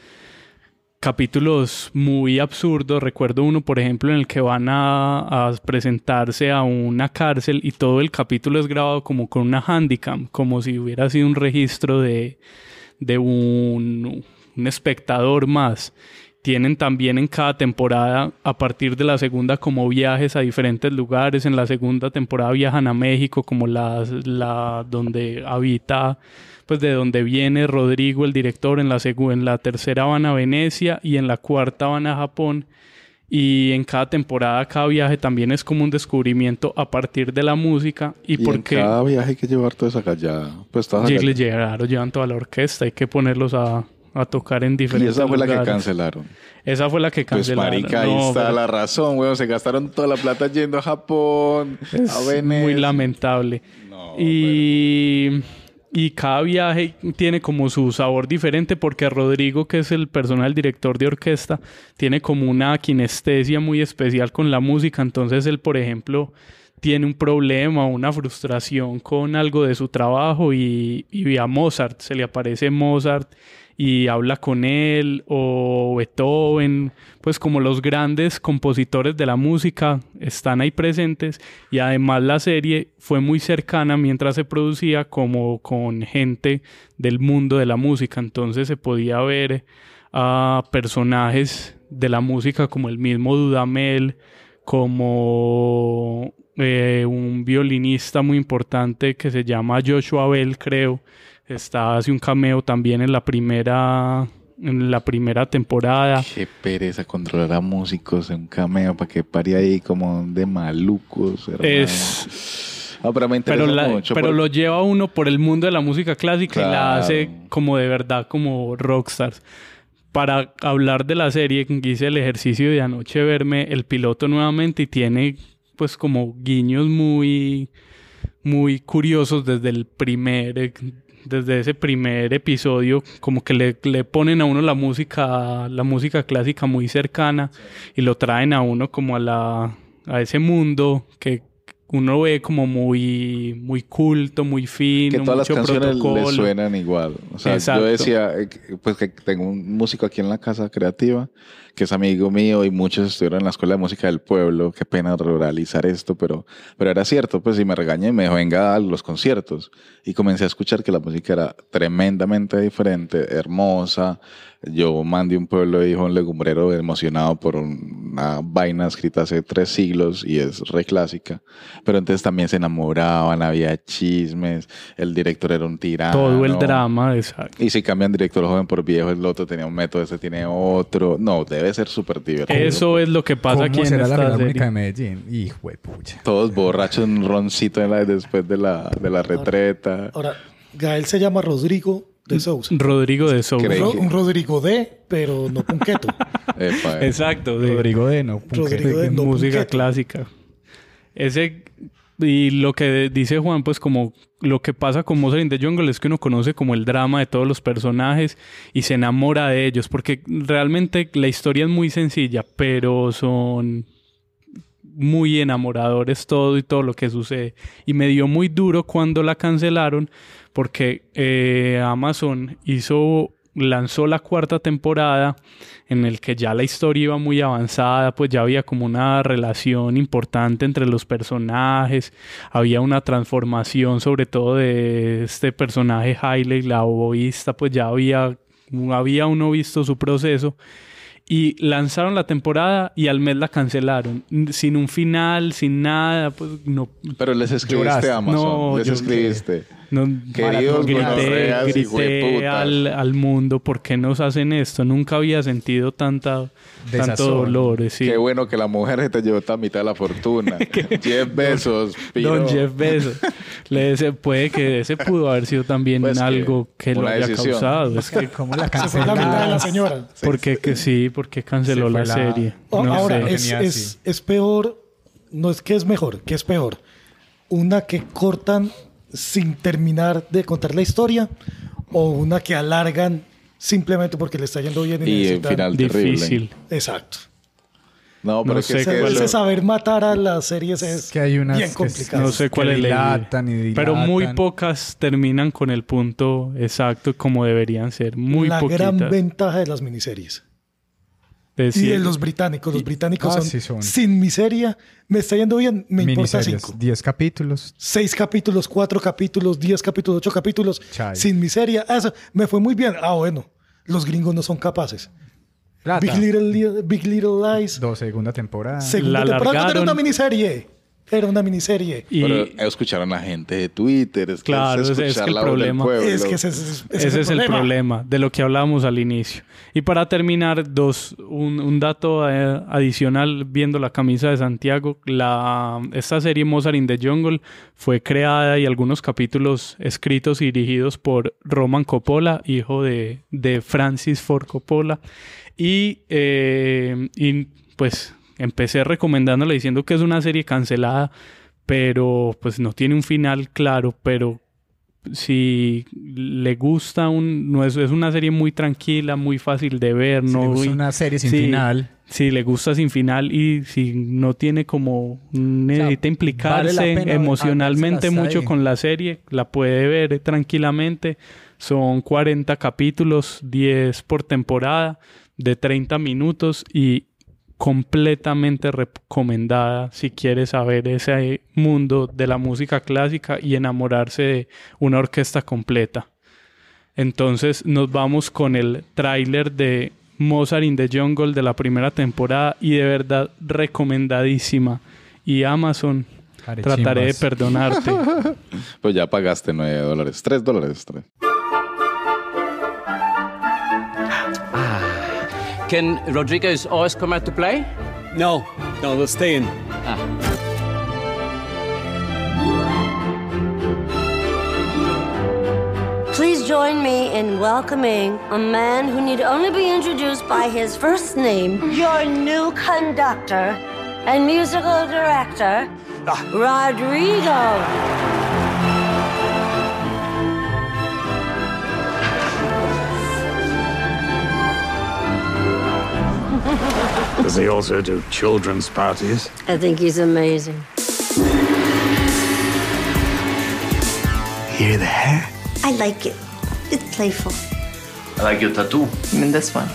capítulos muy absurdos. Recuerdo uno, por ejemplo, en el que van a, a presentarse a una cárcel y todo el capítulo es grabado como con una handicam, como si hubiera sido un registro de, de un, un espectador más. Tienen también en cada temporada, a partir de la segunda, como viajes a diferentes lugares. En la segunda temporada viajan a México, como la, la donde habita, pues de donde viene Rodrigo, el director. En la, en la tercera van a Venecia y en la cuarta van a Japón. Y en cada temporada, cada viaje también es como un descubrimiento a partir de la música. Y, Y, en porque cada viaje hay que llevar toda esa callada. Pues le acá- llegaron, llevan toda la orquesta, hay que ponerlos a, a tocar en Y diferentes esa fue la que lugares. cancelaron. Esa fue la que Pues cancelaron. marica, ahí No, está pero la razón, weón. Se gastaron toda la plata yendo a Japón, Es a Venecia. muy lamentable. No, y, y cada viaje tiene como su sabor diferente porque Rodrigo, que es el personal director de orquesta, tiene como una kinestesia muy especial con la música. Entonces él, por ejemplo, tiene un problema, una frustración con algo de su trabajo y, y a Mozart, se le aparece Mozart y habla con él, o Beethoven, pues como los grandes compositores de la música están ahí presentes y además la serie fue muy cercana mientras se producía como con gente del mundo de la música, entonces se podía ver a personajes de la música como el mismo Dudamel, como eh, un violinista muy importante que se llama Joshua Bell, creo. Está hace un cameo también en la primera en la primera temporada. Qué pereza controlar a músicos en un cameo para que pare ahí como de malucos. Hermano. Es No, pero me pero, la- mucho. pero por- lo lleva uno por el mundo de la música clásica y la Claro. hace como de verdad, como rockstars. Para hablar de la serie, hice el ejercicio de anoche verme el piloto nuevamente y tiene pues como guiños muy, muy curiosos desde el primer, desde ese primer episodio, como que le, le ponen a uno la música, la música clásica muy cercana y lo traen a uno como a la, a ese mundo que uno ve como muy, muy culto, muy fino, que todas las mucho canciones protocolo. le suenan igual. O sea, Exacto. yo decía, eh, pues que tengo un músico aquí en la casa creativa, que es amigo mío y muchos estuvieron en la escuela de música del pueblo. Qué pena ruralizar esto, pero, pero era cierto, pues, y me regañé y me dijo, venga a los conciertos. Y comencé a escuchar que la música era tremendamente diferente, hermosa. Yo mandé un pueblo de hijo un legumbrero emocionado por una vaina escrita hace tres siglos y es re clásica. Pero entonces también se enamoraban, había chismes, el director era un tirano. Todo el drama, exacto. Y si cambian director joven por viejo, el otro tenía un método, este tiene otro. No, debe ser súper divertido. Eso es lo que pasa ¿Cómo aquí en será la esta de serie. Medellín? Hijo de pucha. Todos borrachos, un roncito en la- después de la, de la retreta. Ahora, Gael se llama Rodrigo de Sousa. Rodrigo de Sousa. Creí Ro- que- un Rodrigo de, pero no punqueto. Epa, eh. Exacto. de- Rodrigo de no. Rodrigo de no música punqueto. clásica. Ese y lo que dice Juan, pues como lo que pasa con Mozart in the Jungle es que uno conoce como el drama de todos los personajes y se enamora de ellos, porque realmente la historia es muy sencilla, pero son muy enamoradores todo y todo lo que sucede. Y me dio muy duro cuando la cancelaron porque eh, Amazon hizo lanzó la cuarta temporada en el que ya la historia iba muy avanzada, pues ya había como una relación importante entre los personajes, había una transformación sobre todo de este personaje Hailey, la oboísta, pues ya había, había uno visto su proceso y lanzaron la temporada y al mes la cancelaron, sin un final, sin nada, pues no, Pero les escribiste Lloraste. a Amazon. No, les escribiste. No Queridos grité, grité al, al mundo, ¿por qué nos hacen esto? Nunca había sentido tanta, tanto dolor. Sí. Qué bueno que la mujer se te llevó esta mitad de la fortuna. Jeff Bezos, piro. Don Jeff Bezos. Le dice, puede que ese pudo haber sido también Pues que algo que lo una haya decisión. causado. Es que, ¿Cómo la Se fue la mitad de la señora. porque que sí, porque canceló Se la, serie. O- No Ahora, sé. es, es, es peor, no es que es mejor, que es peor. Una que cortan sin terminar de contar la historia o una que alargan simplemente porque le está yendo bien y, Y el final Difícil. Exacto. No, pero No es sé es que cuál Ese es. saber matar a las series es que hay unas bien complicado. No sé cuál es la dilatan y Pero muy dilatan. pocas terminan con el punto exacto como deberían ser. Muy la poquitas. gran ventaja de las miniseries. Y de los británicos. Los británicos Ah, son, sí son. sin miseria. Me está yendo bien, me importa Miniseries, cinco. 10 capítulos. Seis capítulos, cuatro capítulos, diez capítulos, ocho capítulos. Chai. Sin miseria. Ah, Eso me fue muy bien. Ah, bueno. Los gringos no son capaces. Plata. Big Little, Li- Big Little Lies. Dos, segunda temporada. Segunda La temporada cuando era una miniserie. Era una miniserie. y Pero escucharon a la gente de Twitter. Es que Claro, es es- es que el la voz del problema- pueblo. Es que ese, es- ese ese es el problema de lo que hablábamos al inicio. Y para terminar, dos, un, un dato eh, adicional viendo la camisa de Santiago. La, esta serie Mozart in the Jungle fue creada y algunos capítulos escritos y dirigidos por Roman Coppola, hijo de, de Francis Ford Coppola. Y, eh, y pues empecé recomendándola diciendo que es una serie cancelada, pero pues no tiene un final claro, pero si le gusta un no es, es una serie muy tranquila, muy fácil de ver, Si le gusta una serie sin sí, final. si le gusta sin final y si no tiene como necesita implicarse vale emocionalmente mucho ahí. con la serie, la puede ver tranquilamente. Son 40 capítulos, 10 por temporada, de 30 minutos y completamente recomendada si quiere saber ese mundo de la música clásica y enamorarse de una orquesta completa. Entonces nos vamos con el tráiler de Mozart in the Jungle de la primera temporada y de verdad recomendadísima. Y Amazon, trataré de perdonarte. Pues ya pagaste 9 dólares. 3 dólares. tres. Can Rodriguez always come out to play? No, no, they'll stay in. Ah. Please join me in welcoming a man who need only be introduced by his first name, your new conductor and musical director, ah. Rodrigo. Does he also do children's parties? I think he's amazing. Hear the hair? I like it. It's playful. I like your tattoo. In this one.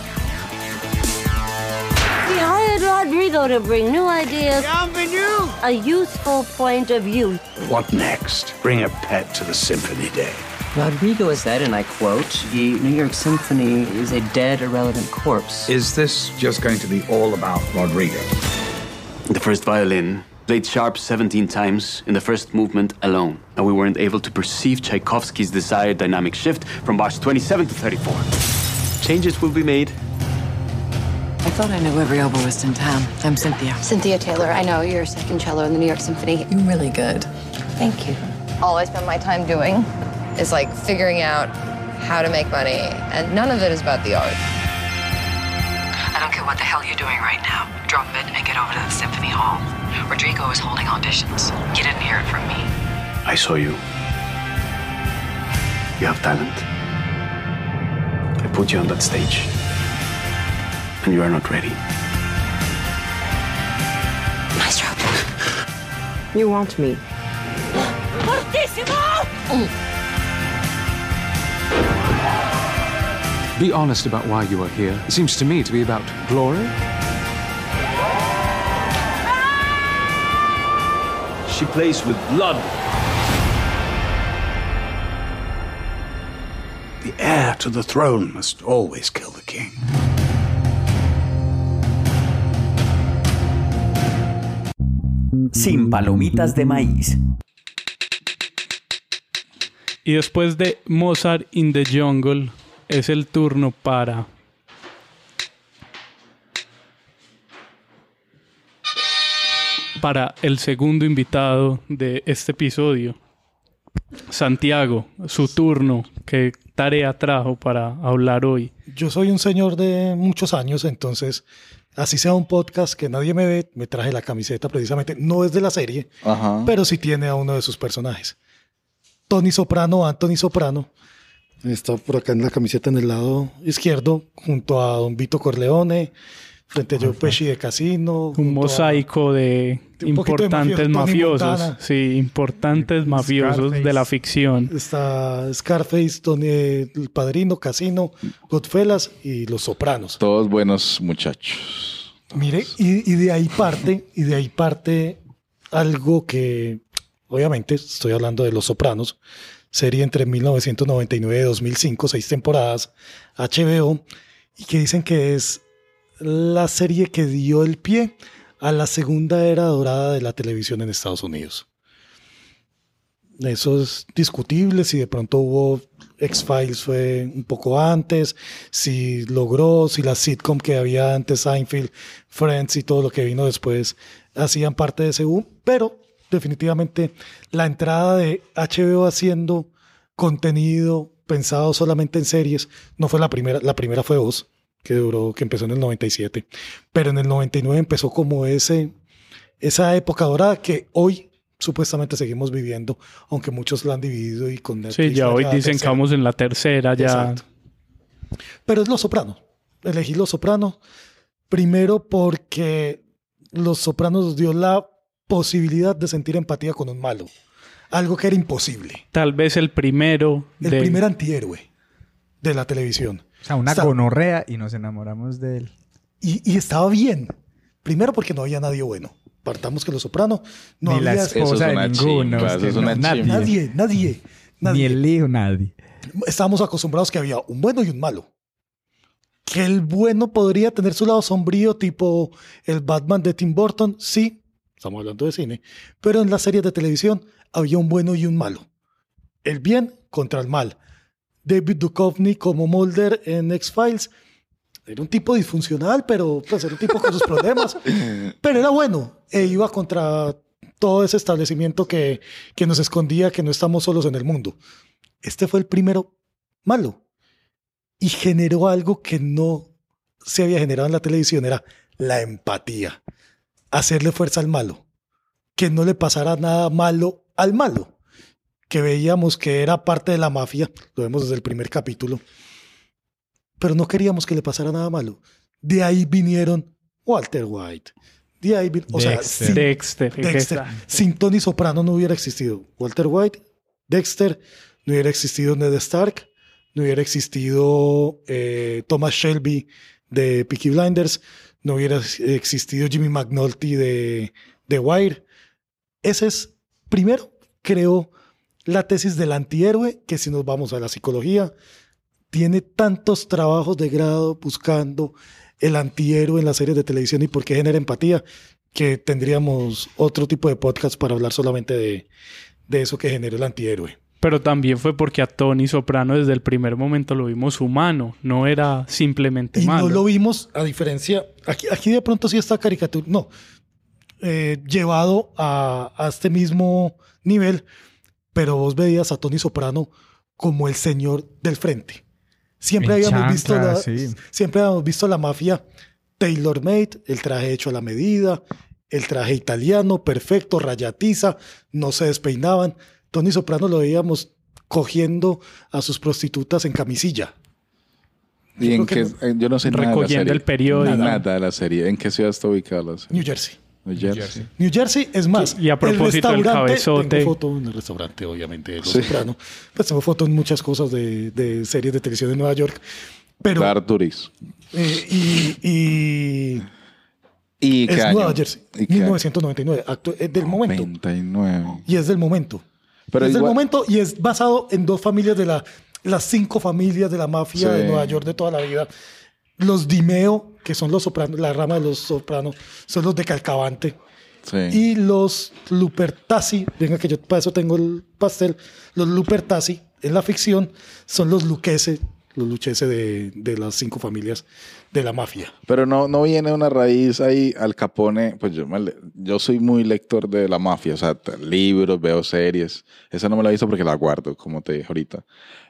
We hired Rodrigo to bring new ideas, a youthful point of view. What next? Bring a pet to the symphony day. Rodrigo has said, and I quote, the New York Symphony is a dead, irrelevant corpse. Is this just going to be all about Rodrigo? The first violin played sharp 17 times in the first movement alone, and we weren't able to perceive Tchaikovsky's desired dynamic shift from bars 27 to 34. Changes will be made. I thought I knew every oboist in town. I'm Cynthia. Cynthia Taylor, I know you're second cello in the New York Symphony. You're really good. Thank you. All I spend my time doing is like figuring out how to make money, and none of it is about the art. I don't care what the hell you're doing right now. Drop it and get over to the Symphony Hall. Rodrigo is holding auditions. You didn't hear it from me. I saw you. You have talent. I put you on that stage. And you are not ready. Maestro. You want me. Mm. Be honest about why you are here. It seems to me to be about glory. She plays with blood. The heir to the throne must always kill the king. Sin palomitas de maíz. Y después de Mozart in the Jungle, es el turno para. Para el segundo invitado de este episodio. Santiago, su turno. ¿Qué tarea trajo para hablar hoy? Yo soy un señor de muchos años, entonces, así sea un podcast que nadie me ve, me traje la camiseta precisamente. No es de la serie, Ajá. pero sí tiene a uno de sus personajes. Tony Soprano, Anthony Soprano. Está por acá en la camiseta en el lado izquierdo, junto a Don Vito Corleone, frente a Joe Pesci de Casino. Un a- mosaico de Un poquito de importantes mafiosos. Montana. Sí, importantes mafiosos de la ficción. Está Scarface, Tony, El Padrino, Casino, Godfellas y Los Sopranos. Todos buenos muchachos. Mire, y, y de ahí parte, y de ahí parte algo que, obviamente, estoy hablando de Los Sopranos, serie entre 1999 y 2005, seis temporadas, HBO, y que dicen que es la serie que dio el pie a la segunda era dorada de la televisión en Estados Unidos. Eso es discutible, si de pronto hubo X-Files fue un poco antes, si logró, si la sitcom que había antes, Seinfeld, Friends y todo lo que vino después hacían parte de ese boom, pero definitivamente la entrada de HBO haciendo contenido pensado solamente en series, no fue la primera, la primera fue Oz, que duró, que empezó en el 97, pero en el 99 empezó como ese, esa época dorada que hoy supuestamente seguimos viviendo, aunque muchos la han dividido y con Netflix Sí, ya hoy dicen que vamos en la tercera, ya. Exacto. Pero es Los Soprano. Elegí Los Soprano Primero porque Los Sopranos nos dio la posibilidad de sentir empatía con un malo. Algo que era imposible. Tal vez el primero. El de- primer antihéroe de la televisión. O sea, una Está- gonorrea y nos enamoramos de él. Y, y estaba bien. Primero porque no había nadie bueno. Partamos que Los Soprano no Ni la esposa de ninguno. es no, nadie. Nadie, nadie, nadie. Ni el hijo, nadie. Estábamos acostumbrados que había un bueno y un malo. Que el bueno podría tener su lado sombrío, tipo el Batman de Tim Burton, sí, estamos hablando de cine, pero en las series de televisión había un bueno y un malo. El bien contra el mal. David Duchovny como Mulder en X-Files era un tipo disfuncional, pero pues era un tipo con sus problemas, pero era bueno e iba contra todo ese establecimiento que, que nos escondía que no estamos solos en el mundo. Este fue el primero malo y generó algo que no se había generado en la televisión, era la empatía. Hacerle fuerza al malo. Que no le pasara nada malo al malo. Que veíamos que era parte de la mafia, lo vemos desde el primer capítulo. Pero no queríamos que le pasara nada malo. De ahí vinieron Walter White. De ahí vin- o sea, Dexter. sin- Dexter. Sin Tony Soprano no hubiera existido Walter White, Dexter, no hubiera existido Ned Stark, no hubiera existido eh, Thomas Shelby de Peaky Blinders, no hubiera existido Jimmy McNulty de, de Wire. Ese es, primero, creo, la tesis del antihéroe, que si nos vamos a la psicología, tiene tantos trabajos de grado buscando el antihéroe en las series de televisión y por qué genera empatía, que tendríamos otro tipo de podcast para hablar solamente de, de eso que genera el antihéroe. Pero también fue porque a Tony Soprano desde el primer momento lo vimos humano, no era simplemente Y malo. no lo vimos, a diferencia, aquí, aquí de pronto sí está caricatura, no, eh, llevado a, a este mismo nivel, pero vos veías a Tony Soprano como el señor del frente. Siempre habíamos visto la, sí. siempre habíamos visto la mafia tailor made, el traje hecho a la medida, el traje italiano, perfecto, rayatiza, no se despeinaban. Tony Soprano lo veíamos cogiendo a sus prostitutas en camisilla. ¿Y Yo en qué? eh, Yo no sé nada de la Recogiendo serie. el periódico. Nada de la serie. ¿En qué ciudad está ubicada la serie? New Jersey. New Jersey. New Jersey es más. Y a propósito el del restaurante, cabezote. Tengo foto en el restaurante, obviamente, de Los Sí. Soprano. Pues tengo foto en muchas cosas de, de series de televisión de Nueva York. Pero. Clark Duris. eh, y. y ¿Y qué es año? Nueva Jersey. ¿Y qué año? 1999. actu- es del momento. 99. Y es del momento. Pero es igual- momento y es basado en dos familias de la. Las cinco familias de la mafia Sí. de Nueva York de toda la vida. Los Dimeo, que son los sopranos, la rama de los sopranos, son los de Calcavante. Sí. Y los Lupertazzi, venga que yo para eso tengo el pastel, los Lupertazzi en la ficción son los Lucchese, los Lucchese de, de las cinco familias de la mafia. Pero no, no viene una raíz ahí al Capone. Pues yo, me yo soy muy lector de la mafia, o sea, libros, veo series. Esa no me la he visto porque la guardo, como te dije ahorita.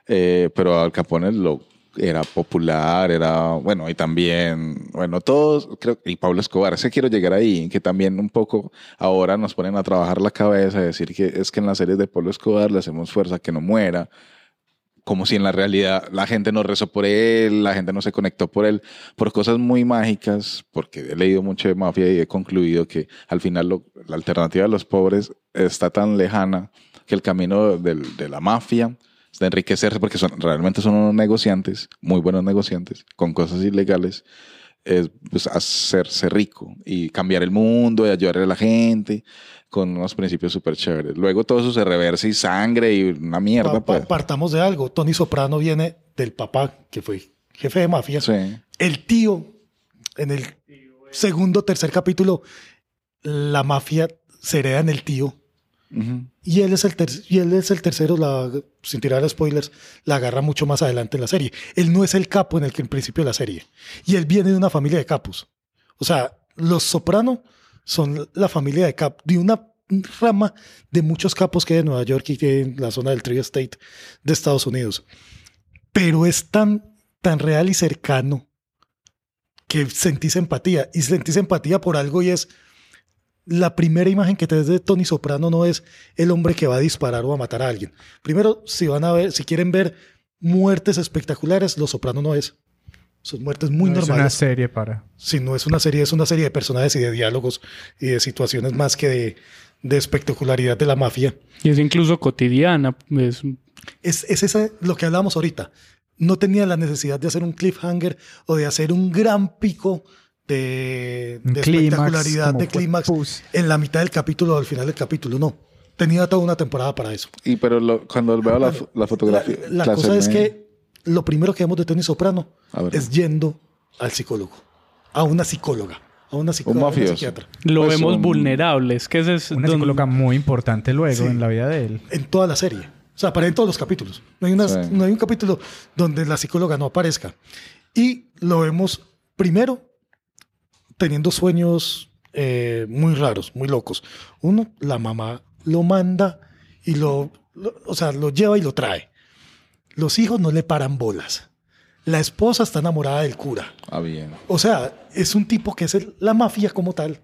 Eh, pero Al Capone lo era popular, era, bueno, y también, bueno, todos, creo, y Pablo Escobar, es que quiero llegar ahí, que también un poco ahora nos ponen a trabajar la cabeza, decir que es que en las series de Pablo Escobar le hacemos fuerza que no muera, como si en la realidad la gente no rezó por él, la gente no se conectó por él, por cosas muy mágicas, porque he leído mucho de mafia y he concluido que al final la alternativa de los pobres está tan lejana que el camino de la mafia es de enriquecerse, porque realmente son unos negociantes, muy buenos negociantes, con cosas ilegales, es pues, hacerse rico y cambiar el mundo y ayudar a la gente con unos principios súper chéveres. Luego todo eso se reversa y sangre y una mierda. Pa- pues. partamos de algo. Tony Soprano viene del papá, que fue jefe de mafia. Sí. El tío, en el segundo tercer capítulo, la mafia se hereda en el tío. Y él es el, y él es el tercero, la, sin tirar spoilers, la agarra mucho más adelante en la serie. Él no es el capo en el que en principio de la serie. Y él viene de una familia de capos. O sea, los Soprano son la familia de cap de una rama de muchos capos que hay en Nueva York y que en la zona del Tri-State de Estados Unidos. Pero es tan, tan real y cercano que sentís empatía. Y sentís empatía por algo y es la primera imagen que te des de Tony Soprano no es el hombre que va a disparar o a matar a alguien. Primero, si van a ver, si quieren ver muertes espectaculares, Los Soprano no es. Son muertes muy No es normales. una serie para. Si no es una serie, es una serie de personajes y de diálogos y de situaciones más que de, de espectacularidad de la mafia. Y es incluso cotidiana. Es, Es, es ese lo que hablábamos ahorita. No tenía la necesidad de hacer un cliffhanger o de hacer un gran pico de, de clímax, espectacularidad, de clímax en la mitad del capítulo o al final del capítulo. No. Tenía toda una temporada para eso. Y pero lo- cuando veo la, la fotografía... La clase cosa es me- que lo primero que vemos de Tony Soprano es yendo al psicólogo, a una psicóloga, a una Un psicóloga, a una mafioso. psiquiatra. lo Pues vemos un- vulnerable. Es que ese es Una donde- psicóloga muy importante luego Sí. en la vida de él. En toda la serie. O sea, aparece en todos los capítulos. No hay, una- Sí. no hay un capítulo donde la psicóloga no aparezca. Y lo vemos primero teniendo sueños eh, muy raros, muy locos. Uno, la mamá lo manda y lo, lo- o sea, lo lleva y lo trae. Los hijos no le paran bolas. La esposa está enamorada del cura. Ah, bien. O sea, es un tipo que es el- la mafia como tal.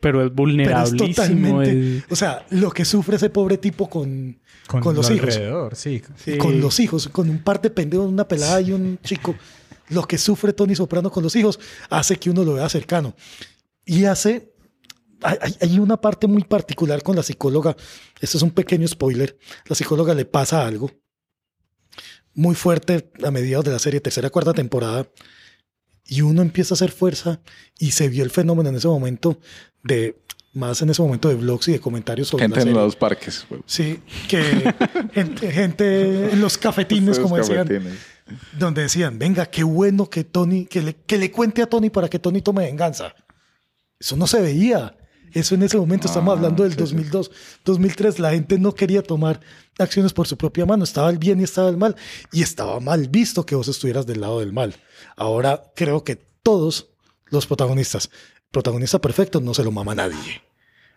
Pero es Pero es totalmente. O sea, lo que sufre ese pobre tipo con, Con, con los lo hijos. alrededor, sí. Sí. Con los hijos, con un par de pendejos, una pelada y un chico. Lo que sufre Tony Soprano con los hijos hace que uno lo vea cercano. Y hace. Hay, hay- hay una parte muy particular con la psicóloga. Esto es un pequeño spoiler. La psicóloga le pasa algo muy fuerte a mediados de la serie, tercera, cuarta temporada. Y uno empieza a hacer fuerza y se vio el fenómeno en ese momento de, más en ese momento de blogs y de comentarios sobre Gente la en serie. los parques. Sí, que gente, gente en los cafetines, como decían, cafetines. donde decían, venga, qué bueno que Tony, que le, que le cuente a Tony para que Tony tome venganza. Eso no se veía. Eso en ese momento, estamos Ah, hablando del sí, sí. 2002, 2003, la gente no quería tomar acciones por su propia mano, estaba el bien y estaba el mal, y estaba mal visto que vos estuvieras del lado del mal. Ahora creo que todos los protagonistas, protagonista perfecto no se lo mama nadie.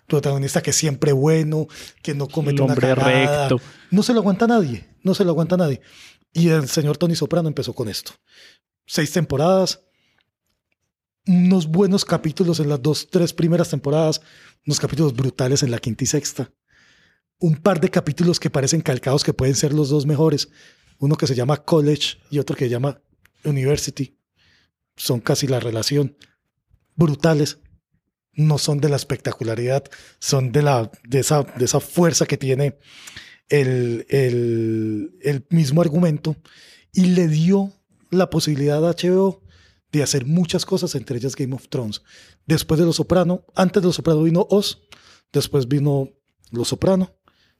Protagonista que siempre bueno, que no comete El una hombre cagada, recto. no se lo aguanta nadie, no se lo aguanta nadie. Y el señor Tony Soprano empezó con esto. Seis temporadas, unos buenos capítulos en las dos, tres primeras temporadas, unos capítulos brutales en la quinta y sexta. Un par de capítulos que parecen calcados que pueden ser los dos mejores. Uno que se llama College y otro que se llama University. Son casi la relación. Brutales. No son de la espectacularidad, son de, la, de, esa, de esa fuerza que tiene el, el, el mismo argumento y le dio la posibilidad a HBO de hacer muchas cosas, entre ellas Game of Thrones. Después de Los Soprano, antes de Los Soprano vino Oz, después vino Los Soprano,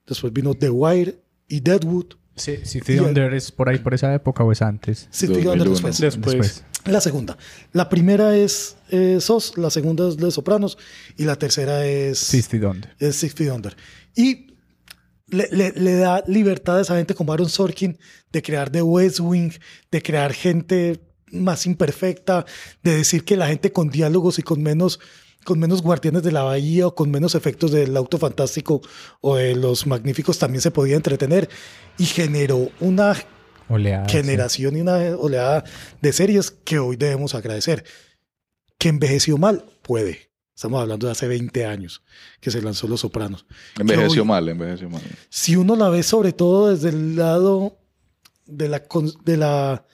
después vino The Wire y Deadwood. Sí, City Under es por ahí, por esa época o es antes. City Under 2001. después. Después. La segunda. La primera es eh, Oz, la segunda es Los Sopranos y la tercera es City Under. es Feet Under. Y le, le- le da libertad a esa gente como Aaron Sorkin de crear The West Wing, de crear gente más imperfecta, de decir que la gente con diálogos y con menos, con menos guardianes de la bahía o con menos efectos del auto fantástico o de los magníficos también se podía entretener y generó una Oleada. sí. generación y una oleada de series que hoy debemos agradecer. Que envejeció mal, puede. Estamos hablando de hace 20 años que se lanzó Los Sopranos. Envejeció hoy, mal, envejeció mal. Si uno la ve sobre todo desde el lado de la, con- de la,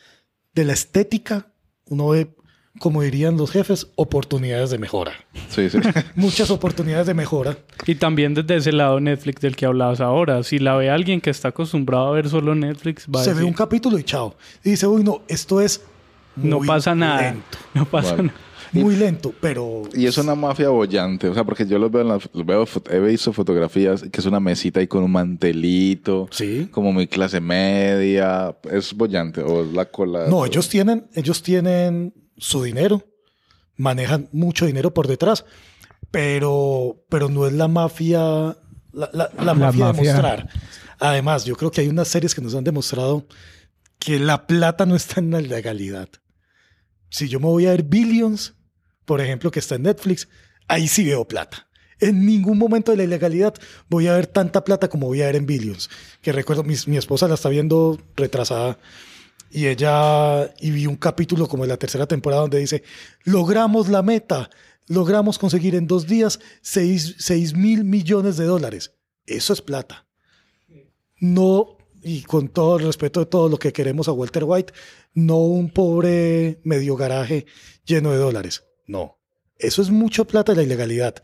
de la estética, uno ve, como dirían los jefes, oportunidades de mejora. Sí, sí. Muchas oportunidades de mejora. Y también desde ese lado Netflix del que hablabas ahora. Si la ve alguien que está acostumbrado a ver solo Netflix, va a Se ve decir, un capítulo y chao. Y dice, uy, no, esto es no pasa nada. lento. No pasa Vale. nada. Muy lento, pero Y es una mafia bollante, o sea, porque yo los veo, en las- los veo he visto fotografías que es una mesita ahí con un mantelito, Sí. como muy clase media, es bollante o es la cola. No, ellos tienen, ellos tienen su dinero, manejan mucho dinero por detrás, pero, pero no es la mafia, la, la- la mafia de mafia. mostrar. Además, yo creo que hay unas series que nos han demostrado que la plata no está en la legalidad. Si yo me voy a ver Billions, por ejemplo, que está en Netflix, ahí sí veo plata. En ningún momento de la ilegalidad voy a ver tanta plata como voy a ver en Billions. Que recuerdo, mi, mi esposa la está viendo retrasada y ella, y vi un capítulo como de la tercera temporada donde dice, logramos la meta, logramos conseguir en dos días 6 mil millones de dólares. Eso es plata. No, y con todo el respeto de todo lo que queremos a Walter White, no un pobre medio garaje lleno de dólares. No. Eso es mucho plata de la ilegalidad.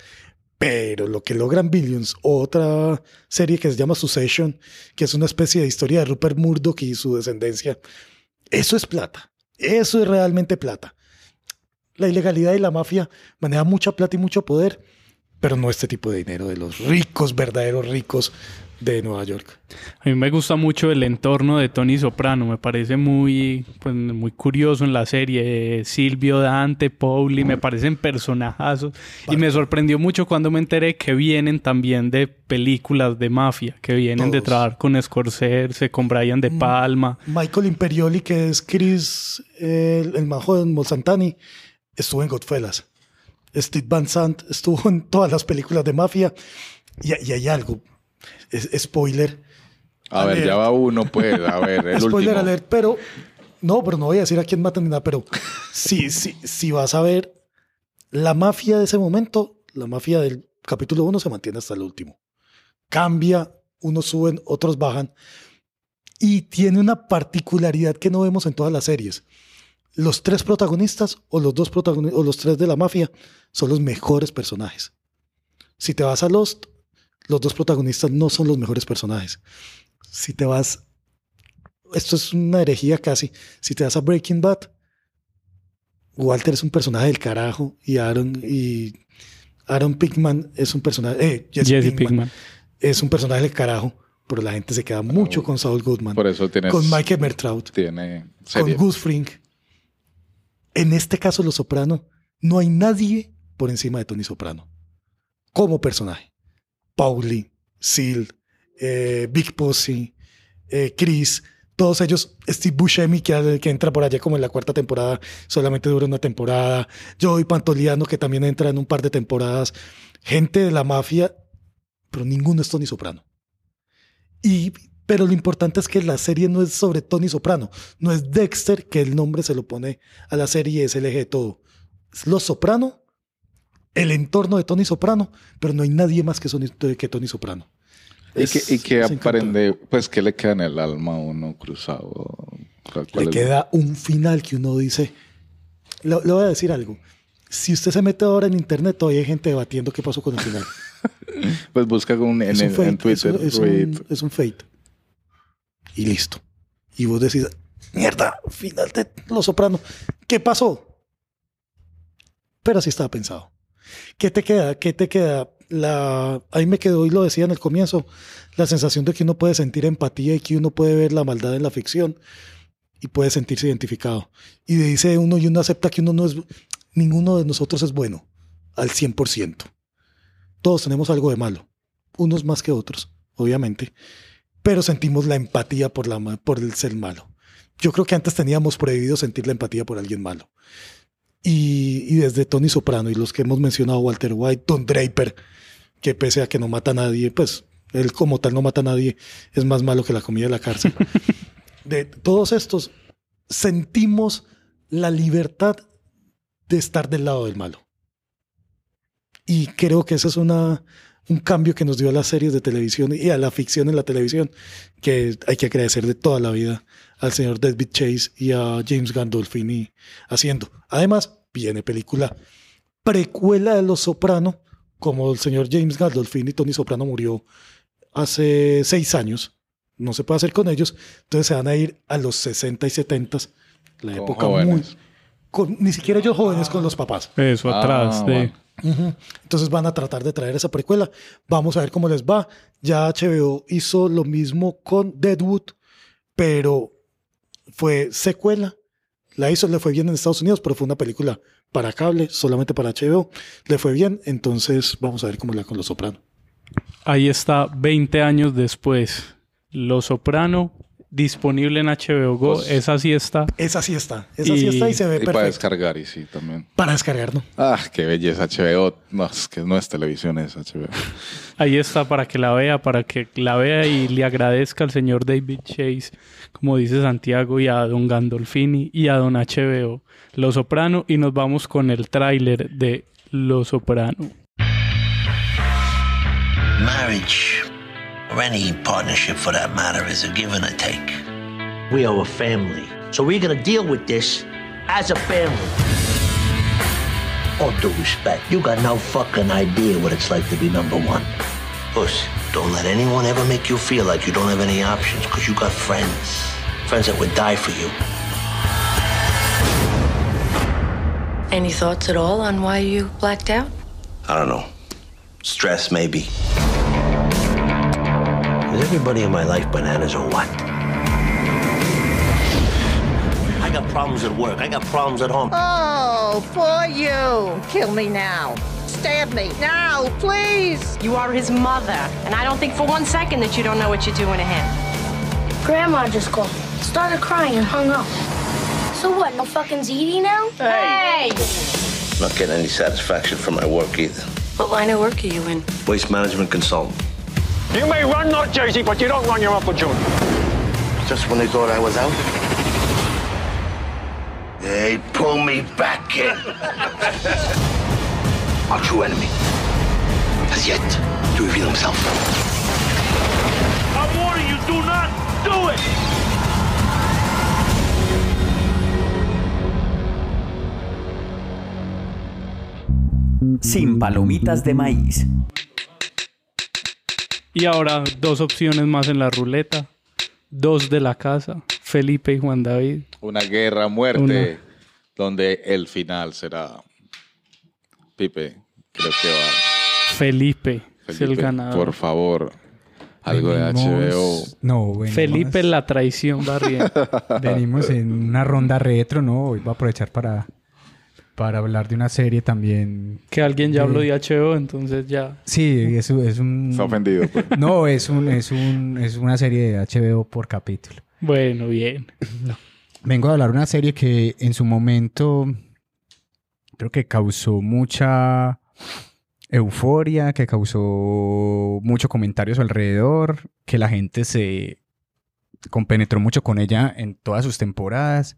Pero lo que logran Billions, otra serie que se llama Succession, que es una especie de historia de Rupert Murdoch y su descendencia, eso es plata. Eso es realmente plata. La ilegalidad y la mafia manejan mucha plata y mucho poder, pero no este tipo de dinero de los ricos, verdaderos ricos de Nueva York. A mí me gusta mucho el entorno de Tony Soprano, me parece muy, pues, muy curioso en la serie. Silvio Dante, Pauli, me parecen personajazos. Y me sorprendió mucho cuando me enteré que vienen también de películas de mafia, que vienen de trabajar con Scorsese, con Brian De Palma. Michael Imperioli, que es Chris, el, el majo de Molsantani, estuvo en Godfellas. Steve Van Sant estuvo en todas las películas de mafia. Y, y hay algo, es, spoiler. A ver, ya va uno, pues, a ver, el Spoiler último. alert, pero no, pero no voy a decir a quién matan ni nada, pero si, si, si vas a ver la mafia de ese momento, la mafia del capítulo 1 se mantiene hasta el último. Cambia, unos suben, otros bajan. Y tiene una particularidad que no vemos en todas las series. Los tres protagonistas o los dos protagonistas o los tres de la mafia son los mejores personajes. Si te vas a Lost, los dos protagonistas no son los mejores personajes. Si te vas, esto es una herejía casi, si te vas a Breaking Bad, Walter es un personaje del carajo y Aaron y Aaron Pickman es un personaje, eh, Jesse, Jesse Pinkman, Pinkman. es un personaje del carajo, pero la gente se queda mucho con Saul Goodman, Por eso tienes, con Mike Mertraut, tiene con serie. Gus Fring. En este caso, Los Soprano, no hay nadie por encima de Tony Soprano como personaje. Pauli, Seal, eh, Big Pussy, eh, Chris, todos ellos, Steve Buscemi, que, que entra por allá como en la cuarta temporada, solamente dura una temporada, Joey Pantoliano, que también entra en un par de temporadas, gente de la mafia, pero ninguno es Tony Soprano. Y, pero lo importante es que la serie no es sobre Tony Soprano, no es Dexter, que el nombre se lo pone a la serie es el eje de todo. Los Soprano, el entorno de Tony Soprano, pero no hay nadie más que, Sony- que Tony Soprano. ¿Y Es- que, y que es aprende, pues, qué le queda en el alma a uno cruzado? ¿Cuál- cuál Le es? queda un final que uno dice. Le, le voy a decir algo. Si usted se mete ahora en internet, todavía hay gente debatiendo qué pasó con el final. Pues busca un- en, es, un en- fate, en Twitter. es, un, es read. un- es un fate. Y listo. Y vos decís, mierda, final de Los Soprano. ¿Qué pasó? Pero así estaba pensado. ¿Qué te queda? ¿Qué te queda? La, ahí me quedó y lo decía en el comienzo, la sensación de que uno puede sentir empatía y que uno puede ver la maldad en la ficción y puede sentirse identificado. Y dice uno y uno acepta que uno no es, ninguno de nosotros es bueno al 100%. Todos tenemos algo de malo, unos más que otros, obviamente, pero sentimos la empatía por, por el ser malo. Yo creo que antes teníamos prohibido sentir la empatía por alguien malo. Y, y desde Tony Soprano y los que hemos mencionado, Walter White, Don Draper, que pese a que no mata a nadie, pues él como tal no mata a nadie, es más malo que la comida de la cárcel. de todos estos, sentimos la libertad de estar del lado del malo. Y creo que ese es una, un cambio que nos dio a las series de televisión y a la ficción en la televisión, que hay que agradecer de toda la vida al señor David Chase y a James Gandolfini haciendo. Además, viene película precuela de Los Soprano, como el señor James Gandolfini, Tony Soprano murió hace seis años. No se puede hacer con ellos, entonces se van a ir a los 60 y 70, la Con época jóvenes. muy... Con, ni siquiera ellos jóvenes con los papás. Eso Ah, atrás. sí. bueno. Ujú. Entonces van a tratar de traer esa precuela. Vamos a ver cómo les va. Ya HBO hizo lo mismo con Deadwood, pero fue secuela. La hizo, le fue bien en Estados Unidos, pero fue una película para cable, solamente para HBO. Le fue bien, entonces vamos a ver cómo le va con Los Soprano. Ahí está, 20 años después. Los Soprano, disponible en HBO Go. Pues- esa sí está. Esa sí está, esa sí está y se ve Y para descargar, y sí, también. Para descargar, ¿no? Ah, qué belleza, HBO. No, es que no es televisión, es HBO. Ahí está para que la vea, para que la vea y le agradezca al señor David Chase, como dice Santiago, y a don Gandolfini y a don HBO. Los Soprano y nos vamos con el tráiler de Los Soprano. Marriage. Or any partnership for that matter, is a give and a take. We are a family, so we're gonna deal with this as a family. All due respect, you got no fucking idea what it's like to be number one. Puss, don't let anyone ever make you feel like you don't have any options, because you got friends. Friends that would die for you. Any thoughts at all on why you blacked out? I don't know. Stress, maybe. Is everybody in my life bananas or what? I got problems at work. I got problems at home. Oh, for you. Kill me now. Stab me now, please. You are his mother, and I don't think for one second that you don't know what you're doing to him. Grandma just called, started crying, and hung up. So what? No fucking ZD now? Hey! Not getting any satisfaction from my work either. What line of work are you in? Waste management consultant. You may run North Jersey, but you don't run your Uncle Junior. Just when they thought I was out, they pull me back in. Our true enemy has yet to reveal himself. I'm warning you, do not do it! Sin palomitas de maíz. Y ahora dos opciones más en la ruleta. Dos de la casa, Felipe y Juan David. Una guerra a muerte Una- donde el final será Pipe, creo que va. Felipe, es el ganador. Por favor, algo de HBO. No, venimos- Felipe la traición barriendo. Venimos en una ronda retro, ¿no? Hoy voy a aprovechar para, para hablar de una serie también. Que alguien ya de- habló de HBO, entonces ya. Sí, es, un- es un... Está ofendido. pues. No, es, un, es, un, es una serie de HBO por capítulo. Bueno, bien. Vengo a hablar de una serie que en su momento creo que causó mucha euforia, que causó mucho comentario a su alrededor, que la gente se compenetró mucho con ella en todas sus temporadas.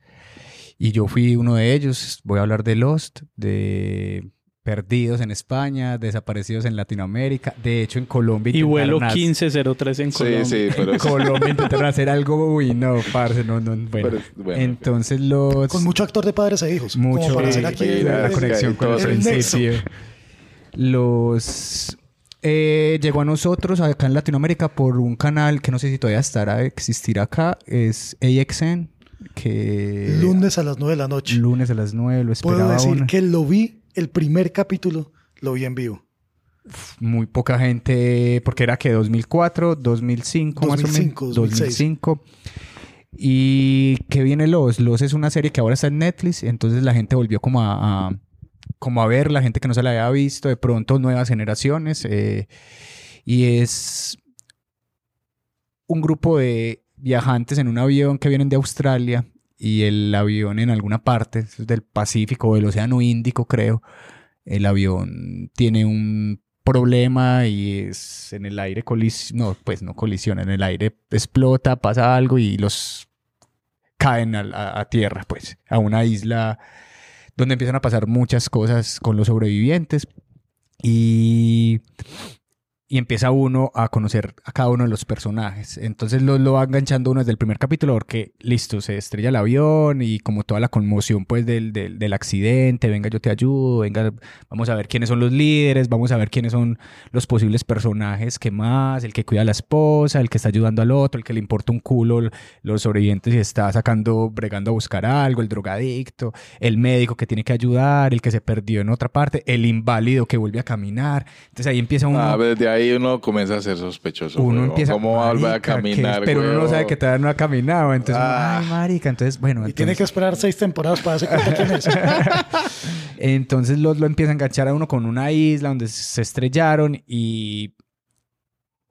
Y yo fui uno de ellos. Voy a hablar de Lost, de Perdidos en España, Desaparecidos en Latinoamérica. De hecho, en Colombia. Y vuelo intentaron hacer- 1503 en Colombia. sí, pero en es- Colombia intentaron hacer algo, uy, no, parce, no, no, bueno. Pero es- bueno, Entonces los... Con mucho actor de padres e hijos. mucho Como para hacer sí, aquí sí, la conexión con el nexo. principio. Los... eh, llegó a nosotros acá en Latinoamérica por un canal que no sé si todavía estará, existirá acá, es AXN, que... Lunes a las 9 de la noche. Lunes a las 9, lo Puedo esperaba decir uno. que lo vi, el primer capítulo, lo vi en vivo. muy poca gente, porque era que 2004, 2005, más o 2005, menos. 2006. 2005. Y que viene Los. Los es una serie que ahora está en Netflix, entonces la gente volvió como a, a- como a ver, la gente que no se la había visto, de pronto nuevas generaciones. eh, y es un grupo de viajantes en un avión que vienen de Australia y el avión en alguna parte del Pacífico o del Océano Índico, creo. El avión tiene un problema y es en el aire colisiona, no, pues no colisiona, en el aire explota, pasa algo y los caen a tierra, pues, a una isla donde empiezan a pasar muchas cosas con los sobrevivientes y, y empieza uno a conocer a cada uno de los personajes. Entonces lo, lo va enganchando uno desde el primer capítulo porque, listo, se estrella el avión y como toda la conmoción pues del, del, del accidente, venga yo te ayudo, venga, vamos a ver quiénes son los líderes, vamos a ver quiénes son los posibles personajes que más, el que cuida a la esposa, el que está ayudando al otro, el que le importa un culo los sobrevivientes y está sacando, bregando a buscar algo, el drogadicto, el médico que tiene que ayudar, el que se perdió en otra parte, el inválido que vuelve a caminar. Entonces ahí empieza uno... Ah, desde ahí uno comienza a ser sospechoso. Uno huevón. empieza ¿Cómo va a caminar? pero uno no sabe que todavía no ha caminado entonces uno, Ah. ay marica entonces bueno Y tiene que esperar seis temporadas para darse cuenta quién es. entonces lo, lo empieza a enganchar a uno con una isla donde se estrellaron y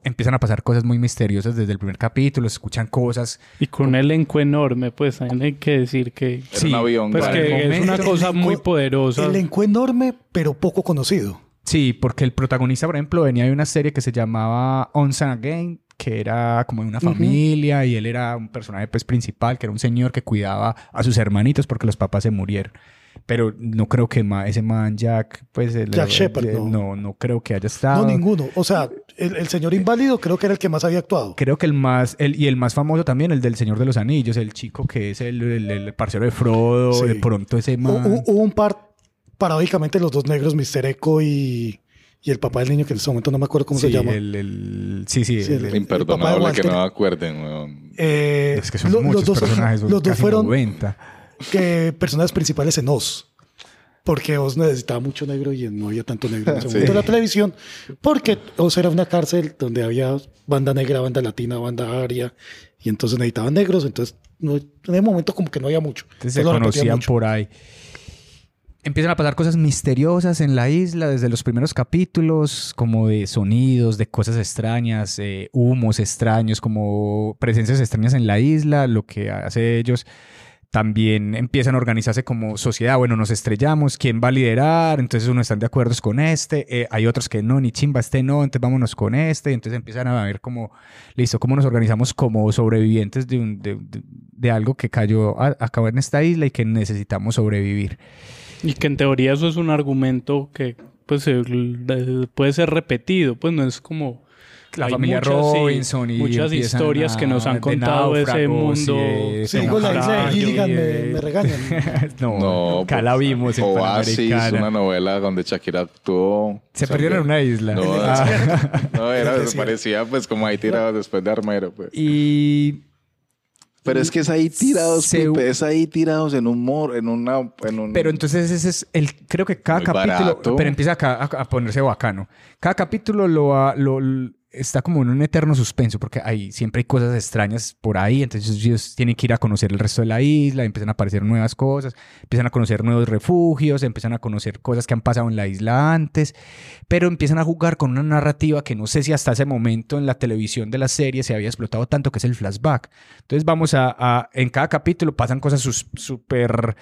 empiezan a pasar cosas muy misteriosas desde el primer capítulo se escuchan cosas Y con un elenco enorme, pues también hay que decir que. Sí, un avión. Pues que es una cosa elenco- muy poderosa. Elenco enorme, pero poco conocido. Sí, porque el protagonista, por ejemplo, venía de una serie que se llamaba Once and Again, que era como de una familia y él era un personaje pues principal, que era un señor que cuidaba a sus hermanitos porque los papás se murieron. Pero no creo que ma- ese man Jack, pues... el- Jack Shepard, no. no. No creo que haya estado. No, ninguno. O sea, el, el señor inválido creo que era el que más había actuado. Creo que el más, el, y el más famoso también, el del Señor de los Anillos, el chico que es el, el, el parcero de Frodo, Sí. de pronto ese man... hu- Hubo un par, paradójicamente, los dos negros, Mr. Echo y, y el papá del niño, que en este momento no me acuerdo cómo sí, se llama. El, el- sí, sí, Sí, el- el- el- Imperdonable papá de que no me acuerden, weón. Eh, es que son lo- muchos los dos, personajes, son los dos fueron 90. que personajes principales en Oz. Porque Oz necesitaba mucho negro y no había tanto negro en ese momento en la televisión. Porque Oz era una cárcel donde había banda negra, banda latina, banda aria. Y entonces necesitaban negros. Entonces, no, en ese momento como que no había mucho. Entonces se conocían mucho. por ahí. Empiezan a pasar cosas misteriosas en la isla desde los primeros capítulos, como de sonidos, de cosas extrañas, eh, humos extraños, como presencias extrañas en la isla. Lo que hace ellos también empiezan a organizarse como sociedad. Bueno, nos estrellamos, ¿quién va a liderar? Entonces unos están de acuerdo con este, eh, hay otros que no, ni chimba, este no, entonces vámonos con este. Y entonces empiezan a ver como, listo, cómo nos organizamos como sobrevivientes de, un- de- algo que cayó, a- en esta isla y que necesitamos sobrevivir. Y que en teoría eso es un argumento que pues puede ser repetido, pues no es como La hay familia muchas, Robinson y muchas historias que nos han de contado de ese náufragos y mundo. Sí, digo, la isla de. Gilligan me, me regañan. no, No, acá la vimos en Oasis, una novela donde Shakira actuó. Se O sea, perdieron en una isla. No, Ah. no, era, parecía pues como ahí tirado después de Armero. Pues. Y Pero es que es ahí tirados, Se- Pipe, es ahí tirados en un mor, en una, en un... Pero entonces ese es el, creo que cada Muy capítulo, barato. pero empieza acá a, a ponerse bacano. Cada capítulo lo, ha- lo- l- está como en un eterno suspenso porque hay, siempre hay cosas extrañas por ahí, entonces ellos tienen que ir a conocer el resto de la isla, empiezan a aparecer nuevas cosas, empiezan a conocer nuevos refugios, empiezan a conocer cosas que han pasado en la isla antes, pero empiezan a jugar con una narrativa que no sé si hasta ese momento en la televisión de la serie se había explotado tanto, que es el flashback. Entonces vamos a, en cada capítulo pasan cosas súper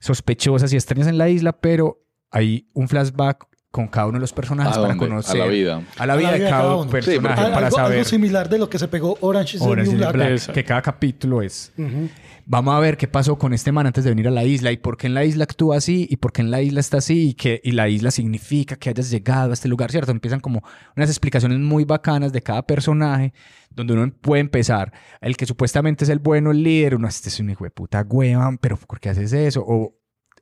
sospechosas y extrañas en la isla, pero hay un flashback con cada uno de los personajes ¿A para conocer A la vida. a la vida de cada, uno. personaje Sí, para algo, algo saber similar de lo que se pegó Orange is the Orange New is the Black. Black, que cada capítulo es vamos a ver qué pasó con este man antes de venir a la isla y por qué en la isla actúa así y por qué en la isla está así y que y la isla significa que hayas llegado a este lugar, ¿cierto? Empiezan como unas explicaciones muy bacanas de cada personaje donde uno puede empezar el que supuestamente es el bueno, el líder, uno este es un hijo de puta hueva, pero ¿por qué haces eso? O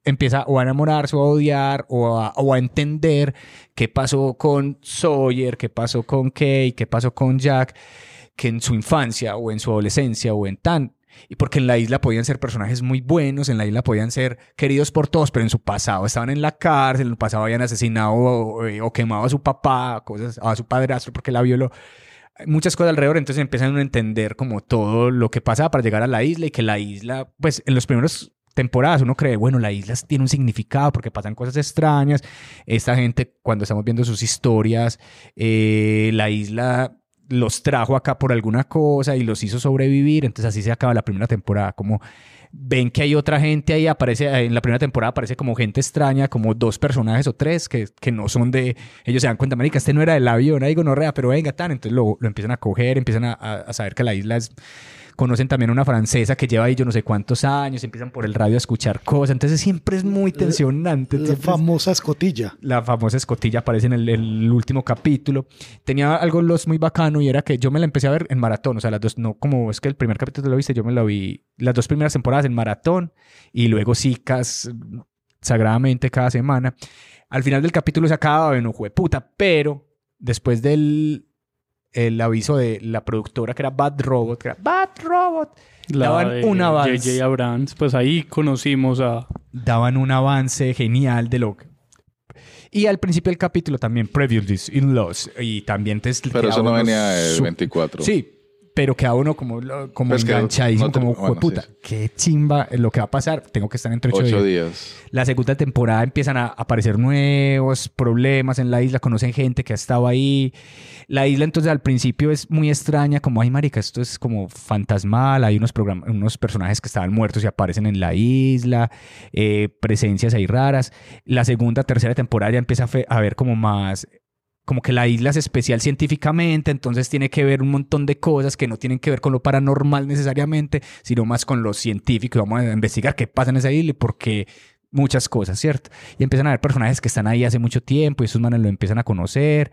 empieza o a enamorarse o a odiar o a, o a entender qué pasó con Sawyer, qué pasó con Kay, qué pasó con Jack, que en su infancia o en su adolescencia o en tan... Y porque en la isla podían ser personajes muy buenos, en la isla podían ser queridos por todos, pero en su pasado estaban en la cárcel, en su pasado habían asesinado o, o quemado a su papá, cosas, a su padrastro porque la violó. Muchas cosas alrededor, entonces empiezan a entender como todo lo que pasaba para llegar a la isla y que la isla, pues en los primeros temporadas uno cree, bueno, la isla tiene un significado porque pasan cosas extrañas. Esta gente, cuando estamos viendo sus historias, eh, la isla los trajo acá por alguna cosa y los hizo sobrevivir. Entonces así se acaba la primera temporada. Como ven que hay otra gente ahí, aparece en la primera temporada aparece como gente extraña, como dos personajes o tres que, que no son de... Ellos se dan cuenta, marica, este no era del avión, ahí gonorrea, pero venga, tan. Entonces lo, lo empiezan a coger, empiezan a, a- a saber que la isla es conocen también a una francesa que lleva ahí yo no sé cuántos años, empiezan por el radio a escuchar cosas, entonces siempre es muy tensionante. La es- famosa escotilla. la famosa escotilla aparece en el, el último capítulo. Tenía algo los muy bacano y era que yo me la empecé a ver en maratón, o sea, las dos, no como es que el primer capítulo lo viste, yo me lo vi las dos primeras temporadas en maratón y luego sí, cas- sagradamente cada semana. Al final del capítulo se acaba, bueno, puta, pero después del el aviso de la productora que era Bad Robot, que era Bad Robot, La daban de un avance J.J. Abrams, pues ahí conocimos a... daban un avance genial de lo que... Y al principio del capítulo también, Prejudice in Loss. Y también te Pero eso no venía del su- 24. Sí, pero queda uno como, como Pues enganchadísimo, no te- como bueno, puta. sí, sí. Qué chimba lo que va a pasar. Tengo que estar entre ocho, Ocho días. días. La segunda temporada empiezan a aparecer nuevos problemas en la isla, conocen gente que ha estado ahí. La isla entonces al principio es muy extraña, como, ay marica, esto es como fantasmal, hay unos, unos personajes que estaban muertos y aparecen en la isla, eh, presencias ahí raras. La segunda, tercera temporada ya empieza a, a ver como más como que la isla es especial científicamente, entonces tiene que ver un montón de cosas que no tienen que ver con lo paranormal necesariamente, sino más con lo científico. Vamos a investigar qué pasa en esa isla y por qué muchas cosas, ¿cierto? Y empiezan a ver personajes que están ahí hace mucho tiempo y esos manes lo empiezan a conocer.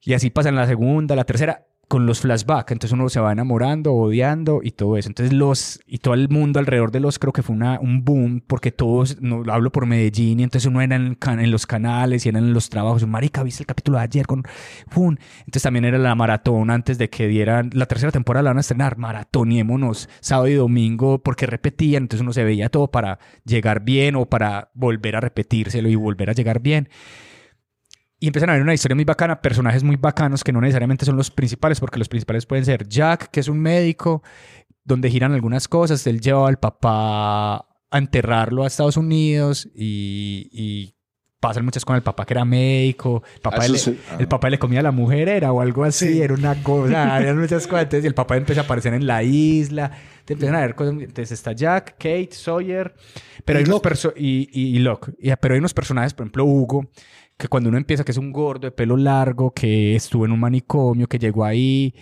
Y así pasan la segunda, la tercera, con los flashbacks. Entonces uno se va enamorando, odiando y todo eso. Entonces los, y todo el mundo alrededor de los, creo que fue una, un boom, porque todos, no, hablo por Medellín, y entonces uno era en, los canales y eran en los trabajos. Marica, ¿viste el capítulo de ayer con Fun? Entonces también era la maratón antes de que dieran, la tercera temporada la van a estrenar, maratonémonos sábado y domingo, porque repetían, entonces uno se veía todo para llegar bien o para volver a repetírselo y volver a llegar bien. Y empiezan a ver una historia muy bacana, personajes muy bacanos que no necesariamente son los principales, porque los principales pueden ser Jack, que es un médico, donde giran algunas cosas. Él lleva al papá a enterrarlo a Estados Unidos y, y pasan muchas con el papá que era médico. El papá, Eso le, sí. Ah. el papá le comía a la mujer, era o algo así, era una cosa, había muchas cosas. Entonces, y el papá empieza a aparecer en la isla. Te empiezan a ver cosas. Entonces está Jack, Kate, Sawyer, pero Y hay unos y, y, Locke. Pero hay unos personajes, por ejemplo, Hugo, que cuando uno empieza, que es un gordo de pelo largo, que estuvo en un manicomio, que llegó ahí,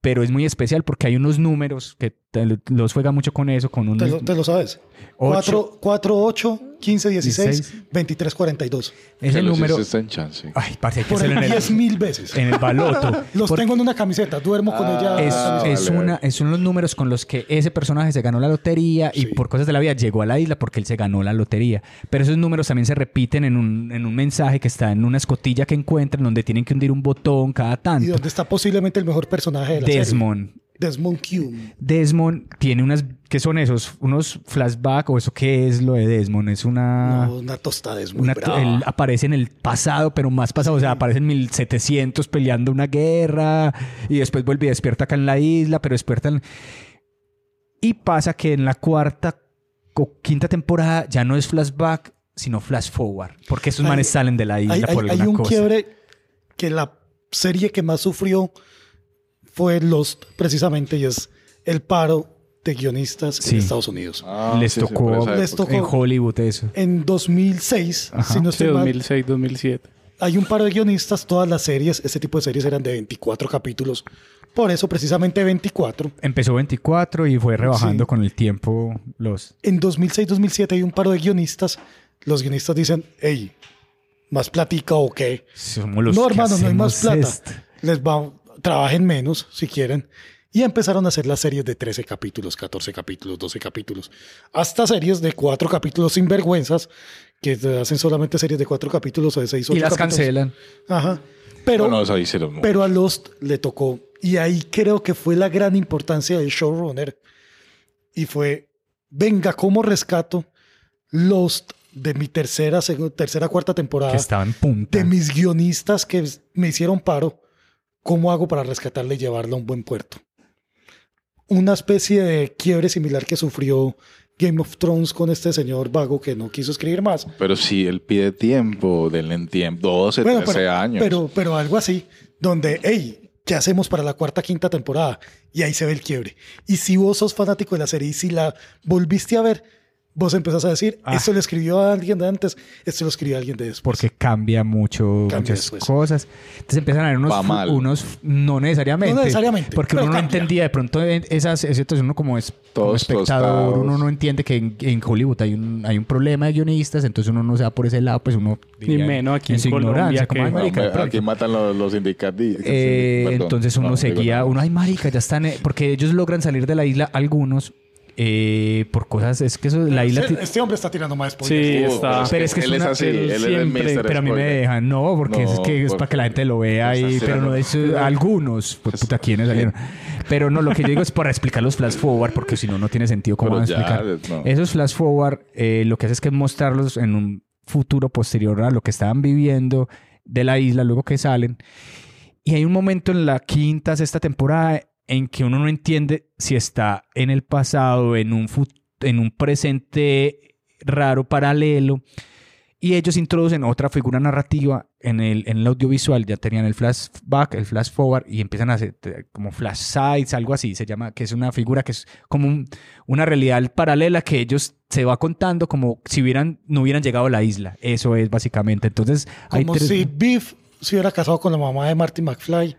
pero es muy especial porque hay unos números que te- los juega mucho con eso, con Te unos... lo, te lo sabes. Ocho. 4, 4, 8, 15, 16, 16. 23, 42. Ese Pero sí número... se está en chance. Ay, parce, hay que Por hacerlo el en el, 10 mil veces. en el baloto. Los Porque- tengo en una camiseta, duermo con ella. es, Ah, es vale, una, es- son los números con los que ese personaje se ganó la lotería y por cosas de la vida llegó a la isla porque él se ganó la lotería. Pero esos números también se repiten en un, en un mensaje que está en una escotilla que encuentran donde tienen que hundir un botón cada y tanto. donde está posiblemente el mejor personaje de la serie. Desmond. Cume. Desmond tiene unas... ¿Qué son esos? ¿Unos flashbacks o eso qué es lo de Desmond? Es una... No, una tostada es muy Una- brava. él aparece en el pasado, pero más pasado, o sea, aparece en 1700 peleando una guerra y después vuelve y despierta acá en la isla, pero despierta en... Y pasa que en la cuarta o quinta temporada ya no es flashback, sino flash forward, porque esos Hay- manes salen de la isla hay, por hay- alguna hay un cosa. quiebre que la serie que más sufrió fue Lost, precisamente, y es el paro de guionistas Sí. en Estados Unidos. Ah, les, sí, sí, tocó, esa Les tocó. en Hollywood eso. En 2006, Ajá. si no Sí, estoy mal, 2006, 2007. hay un paro de guionistas, todas las series, este tipo de series eran de 24 capítulos. Por eso, precisamente 24. Empezó 24 y fue rebajando Sí. con el tiempo los... En 2006-2007 hay un paro de guionistas. Los guionistas dicen, hey, ¿más platica o qué? Somos los no, hermano, no hay más plata. Les va, trabajen menos si quieren. Y empezaron a hacer las series de 13 capítulos, 14 capítulos, 12 capítulos, hasta series de 4 capítulos sin vergüenzas, que hacen solamente series de 4 capítulos o de 6 o Y 8 las capítulos. cancelan. Ajá. Pero, Bueno, eso hicieron mucho. pero a Lost le tocó. Y ahí creo que fue la gran importancia del showrunner. Y fue, venga, ¿cómo rescato Lost de mi tercera, tercera, cuarta temporada? Que estaba en punta. de mis guionistas que me hicieron paro, ¿cómo hago para rescatarla y llevarla a un buen puerto? Una especie de quiebre similar que sufrió Game of Thrones con este señor vago que no quiso escribir más. Pero si él pide tiempo, denle en tiempo, 12, Bueno, 13 pero, años. Pero, pero algo así, donde, hey, ¿qué hacemos para la cuarta, quinta temporada? Y ahí se ve el quiebre. Y si vos sos fanático de la serie y si la volviste a ver, vos empezás a decir, Ah. esto lo escribió a alguien de antes, esto lo escribió alguien de después. porque cambia mucho Cambia muchas después. cosas. Entonces empiezan a ver unos, unos no necesariamente, No necesariamente, porque uno no entendía de pronto en esas situaciones uno como es como espectador, tostados. uno no entiende que en, en Hollywood hay un hay un problema de guionistas, entonces uno no se va por ese lado, pues uno Ni diría menos aquí en su Colombia como, que- "Ay, No, marica, hombre, de pronto". aquí matan los, los sindicatistas. Eh, entonces uno No, digo seguía, uno, ay marica, ya están, eh", porque ellos logran salir de la isla algunos eh, por cosas, es que eso, la isla... Este, este hombre está tirando más Sí, spoilers. Uh, está. Pero es que es él una- es así, él él es siempre- Mr. Pero a mí me dejan, no, porque es No, que es por- para que la gente lo vea ahí, pero no es eh, algunos, pues puta, ¿quiénes salieron? Pero no, lo que yo digo es para explicar los flash forward, porque si no, no tiene sentido cómo van a explicar. no. Esos flash forward, eh, lo que hace es que mostrarlos en un futuro posterior a lo que estaban viviendo de la isla luego que salen. Y hay un momento en la quinta, sexta temporada en que uno no entiende si está en el pasado, en un, en un presente raro, paralelo. Y ellos introducen otra figura narrativa en el, en el audiovisual. Ya tenían el flashback, el flash forward y empiezan a hacer eh, como flash sides, algo así. Se llama, que es una figura que es como un- una realidad paralela que ellos se va contando como si hubieran, no hubieran llegado a la isla. Eso es básicamente. Entonces, hay Como tres- si Biff se hubiera casado con la mamá de Marty McFly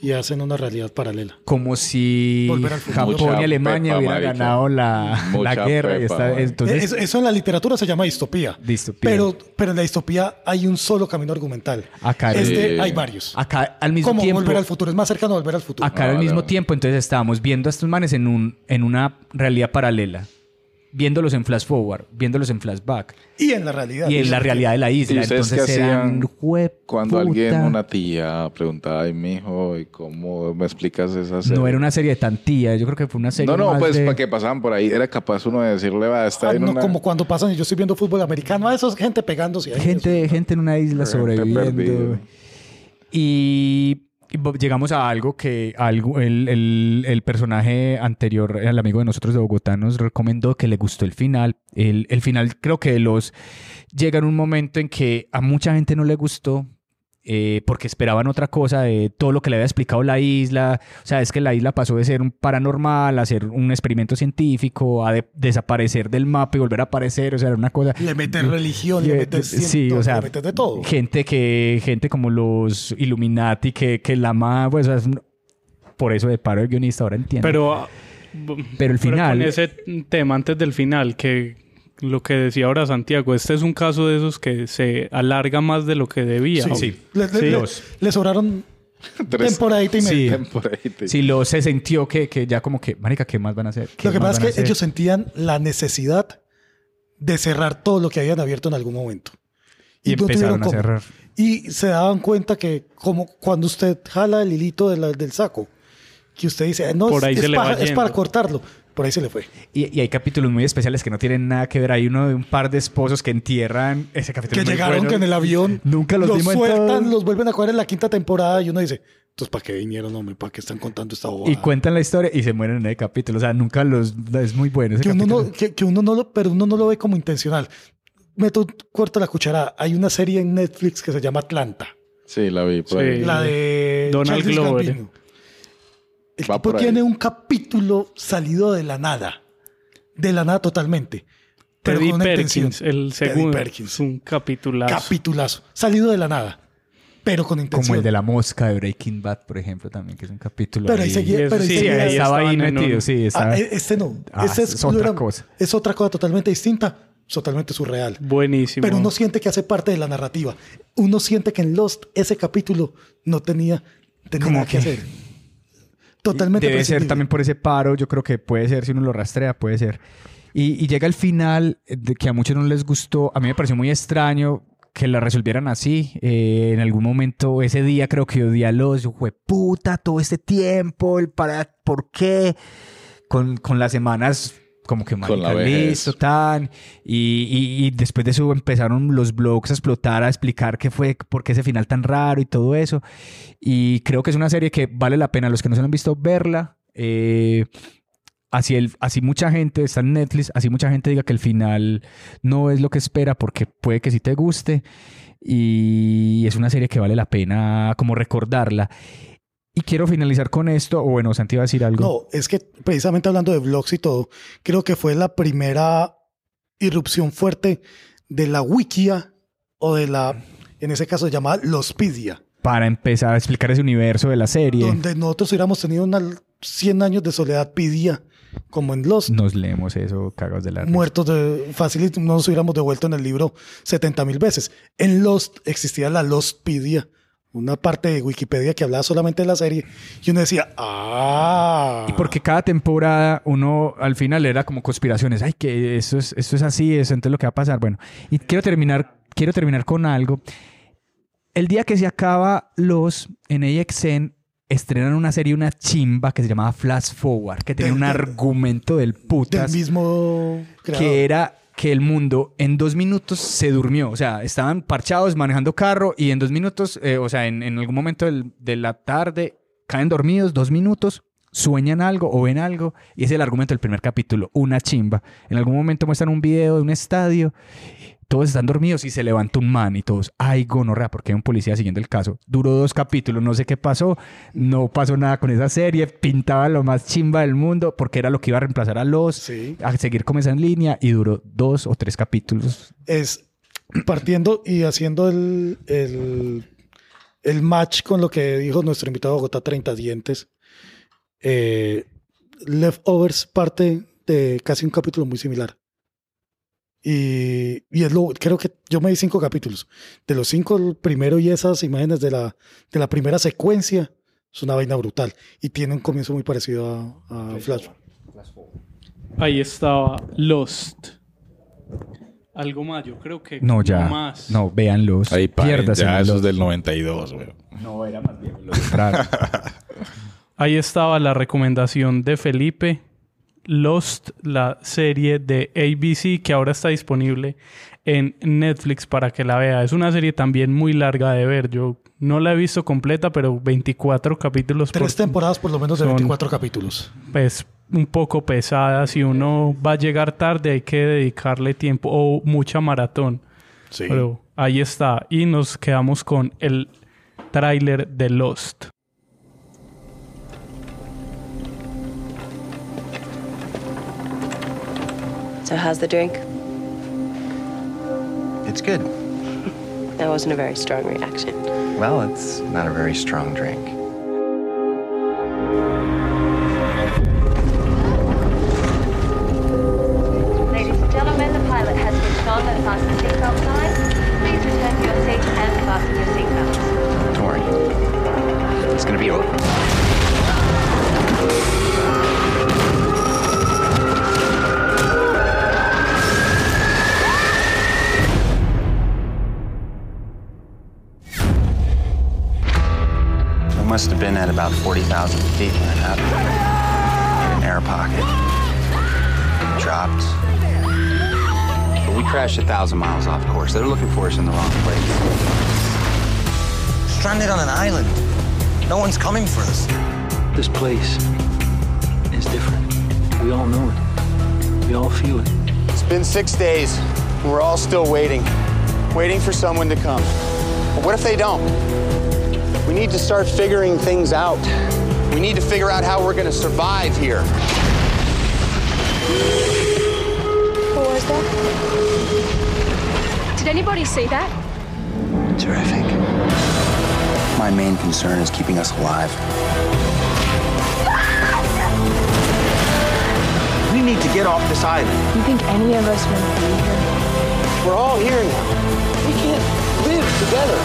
y hacen una realidad paralela. Como si al. Japón Mucha y Alemania hubieran ganado la, la guerra. y está- entonces, eso, eso en la literatura se llama distopía. Distopía. Pero, pero en la distopía hay un solo camino argumental. Acá este Sí. hay varios. acá al mismo Como tiempo... volver al futuro. Es más cercano a volver al futuro. Acá al Ah, mismo no. tiempo, entonces estábamos viendo a estos manes en, un, en una realidad paralela. Viéndolos en flash forward, viéndolos en flashback. Y en la realidad. Y en la realidad de la ¿Y isla. ustedes Entonces eran hacían "Jue Cuando puta". alguien, una tía, preguntaba, ay, mijo, ¿y cómo me explicas esa serie? No era una serie de tantía, yo creo que fue una serie No, no, más pues de- para que pasaban por ahí, era capaz uno de decirle, va, está Ah, en no, una... como cuando pasan y yo estoy viendo fútbol americano. Ah, eso es gente pegándose ahí. gente, gente en una isla Gente sobreviviendo. perdido. Y, llegamos a algo que algo, el, el- el personaje anterior, el amigo de nosotros de Bogotá, nos recomendó que le gustó el final. El, el final creo que los llega en un momento en que a mucha gente no le gustó. Eh, porque esperaban otra cosa de todo lo que le había explicado la isla. O sea, es que la isla pasó de ser un paranormal a ser un experimento científico, a de- desaparecer del mapa y volver a aparecer. O sea, era una cosa. Le metes religión, le Yeah, metes sí, o sea, le metes de todo. gente que gente como los Illuminati que, que la más pues es un- por eso de paro el guionista ahora entiendo Pero, Pero el final- con ese tema antes del final, que lo que decía ahora Santiago, este es un caso de esos que se alarga más de lo que debía. Sí, sí. Le, le- Sí. le- le sobraron Tres- temporadita y sí, media. temporadita. sí lo se sintió que, que ya como que marica qué más van a hacer ¿Qué Lo que pasa es que ellos sentían la necesidad de cerrar todo lo que habían abierto en algún momento. y no empezaron a cómo. cerrar Y se daban cuenta que como cuando usted jala el hilito de la- del saco, que usted dice, "Ah, no, Por es, ahí es se le va para, es yendo. para cortarlo. Por ahí se le fue. y, y hay capítulos muy especiales que no tienen nada que ver hay uno de un par de esposos que entierran ese capítulo Que muy llegaron bueno. que en el avión nunca los, en sueltan, todo. los vuelven a coger en la quinta temporada y uno dice, entonces ¿para qué vinieron, hombre? ¿Para qué están contando esta bobada? y cuentan la historia y se mueren en el capítulo o sea nunca los es muy bueno ese que uno, capítulo. no, que, que uno no lo, pero uno no lo ve como intencional. Meto corto la cuchara. Hay una serie en Netflix que se llama Atlanta. Sí, la vi por Sí. ahí. La de Donald Childish Glover. Gambino. El Va tipo tiene un capítulo salido de la nada. De la nada totalmente. Pero Teddy con una Perkins, intención. el Teddy segundo. Perkins. Es un capitulazo. Capitulazo. Salido de la nada. Pero con intención. como el de la mosca de Breaking Bad por ejemplo también que es un capítulo Pero ahí seguía- pero ahí sí, seguía- ahí estaba ahí metido un- sí estaba- Ah, e- este no. Ah, Ese es otra era- cosa. Es otra cosa totalmente distinta. Totalmente surreal. Buenísimo. Pero uno siente que hace parte de la narrativa. Uno siente que en Lost ese capítulo no tenía, tenía nada que que- hacer. Totalmente Debe ser también por ese paro, yo creo que puede ser, si uno lo rastrea, puede ser. Y, y llega el final, eh, de que a muchos no les gustó, a mí me pareció muy extraño que la resolvieran así. Eh, en algún momento, ese día creo que odié a los, puta, todo este tiempo, el para, ¿por qué? Con, con las semanas como que marica, listo, tan. Y, y- y después de eso empezaron los blogs a explotar, a explicar qué fue, por qué ese final tan raro y todo eso. Y creo que es una serie que vale la pena, los que no se la han visto, verla. Eh, así, el, así mucha gente está en Netflix, así mucha gente diga que el final no es lo que espera porque puede que sí te guste. Y es una serie que vale la pena como recordarla. Y quiero finalizar con esto, o bueno, Santi va a decir algo. No, es que precisamente hablando de blogs y todo, creo que fue la primera irrupción fuerte de la wikia o de la, en ese caso se llama Lostpedia, Para empezar a explicar ese universo de la serie, donde nosotros hubiéramos tenido una 100 años de soledad pedia, como en Lost, nos leemos eso, cagados de la risa. muertos de fácil, no nos hubiéramos devuelto en el libro 70 mil veces. En Lost existía la Lostpedia, una parte de Wikipedia que hablaba solamente de la serie, y uno decía, ah. Y porque cada temporada uno al final era como conspiraciones. Ay, que esto es, esto es así, eso entonces lo que va a pasar. Bueno, y quiero terminar, quiero terminar con algo. El día que se acaba los en AXN estrenan una serie, una chimba que se llamaba Flash Forward, que tenía Del- un del- argumento del del putas mismo creador. que era que el mundo en dos minutos se durmió. O sea, estaban parchados manejando carro y en dos minutos, eh, o sea, en, en algún momento del- de la tarde, caen dormidos, dos minutos, sueñan algo o ven algo. Y es el argumento del primer capítulo, una chimba. En algún momento muestran un video de un estadio. Todos están dormidos y se levanta un man y todos, ay, gonorrea, porque hay un policía siguiendo el caso. Duró dos capítulos, no sé qué pasó, no pasó nada con esa serie, pintaba lo más chimba del mundo porque era lo que iba a reemplazar a los, Sí. a seguir como esa en línea y duró dos o tres capítulos. es partiendo y haciendo el, el, el match con lo que dijo nuestro invitado Bogotá 30 dientes. Eh, Leftovers parte de casi un capítulo muy similar. Y, y es lo, creo que yo me di cinco capítulos. De los cinco, el primero y esas imágenes de la, de la primera secuencia es una vaina brutal. Y tiene un comienzo muy parecido a, a Flash. Ahí estaba Lost. Algo más, yo creo que No, ya. más. No, véanlos. Ahí Piérdase ya en eso es los- del 92, güey. No, era más contrario. Ahí estaba la recomendación de Felipe. Lost, la serie de ABC que ahora está disponible en Netflix para que la vea. Es una serie también muy larga de ver. Yo no la he visto completa, pero 24 capítulos. Tres por- temporadas por lo menos de son- 24 capítulos. pues un poco pesada. Si uno va a llegar tarde, hay que dedicarle tiempo o mucha maratón. Sí. Pero ahí está. Y nos quedamos con el tráiler de Lost. So, how's the drink? It's good. That wasn't a very strong reaction. Well, it's not a very strong drink. Feet when it happened. In an air pocket. Dropped. But we crashed a thousand miles off course. They're looking for us in the wrong place. Stranded on an island. No one's coming for us. This place is different. We all know it. We all feel it. It's been six days, and we're all still waiting. Waiting for someone to come. But what if they don't? We need to start figuring things out. We need to figure out how we're gonna survive here. What was that? Did anybody see that? Terrific. My main concern is keeping us alive. We need to get off this island. You think any of us want to be here? We're all here now. We can't live together.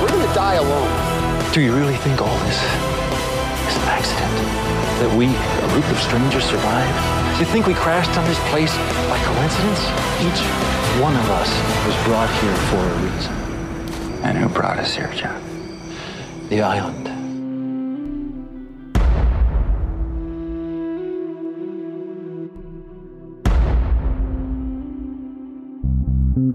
We're gonna die alone. Do you really think all this is an accident? That we, a group of strangers, survived? Do you think we crashed on this place by coincidence? Each one of us was brought here for a reason. And who brought us here, John? The island.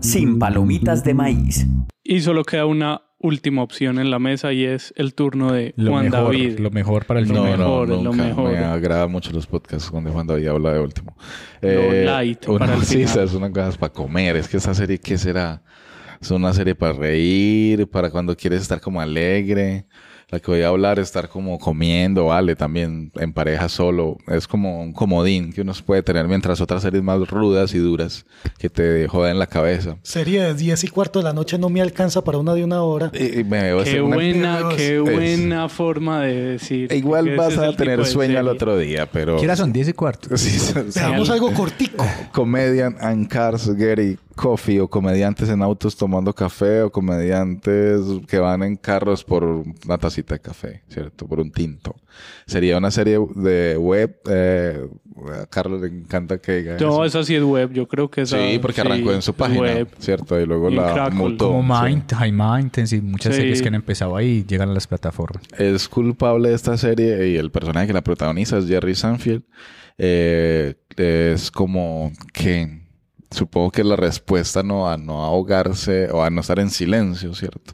Sin palomitas de maíz. Y solo queda una última opción en la mesa y es el turno de Lo Juan mejor, David. lo mejor para el No, final. mejor, no, lo nunca. mejor. Me agrada mucho los podcasts cuando Juan David habla de último. Lo light una, para el sí, final. es una cosa para comer. Es que esa serie, ¿qué será? Es una serie para reír, para cuando quieres estar como alegre. La que voy a hablar, estar como comiendo, vale, también en pareja solo. Es como un comodín que uno puede tener mientras otras series más rudas y duras que te joden la cabeza. Serie de 10 y cuarto de la noche no me alcanza para una de una hora. Y, y me veo Qué hacer una- buena, qué Es- buena forma de decir. E Igual vas a tener sueño al otro día, pero... ¿Qué son? 10 y cuarto. Sí. Veamos algo cortico. Comedian and Cars Getty Coffee o comediantes en autos tomando café o comediantes que van en carros por una tacita de café, ¿cierto? Por un tinto. Sería una serie de web. eh, a Carlos le encanta que diga No, eso. esa sí es web. Yo creo que esa. Sí, porque arrancó en su página, web. ¿cierto? Y luego Y la Crackle. mutó. Como sí. Mind, High Maintenance y muchas Sí. series que han empezado ahí llegan a las plataformas. es culpable de esta serie y el personaje que la protagoniza es Jerry Sanfield. Eh, es como que supongo que la respuesta no a no ahogarse o a no estar en silencio, ¿cierto?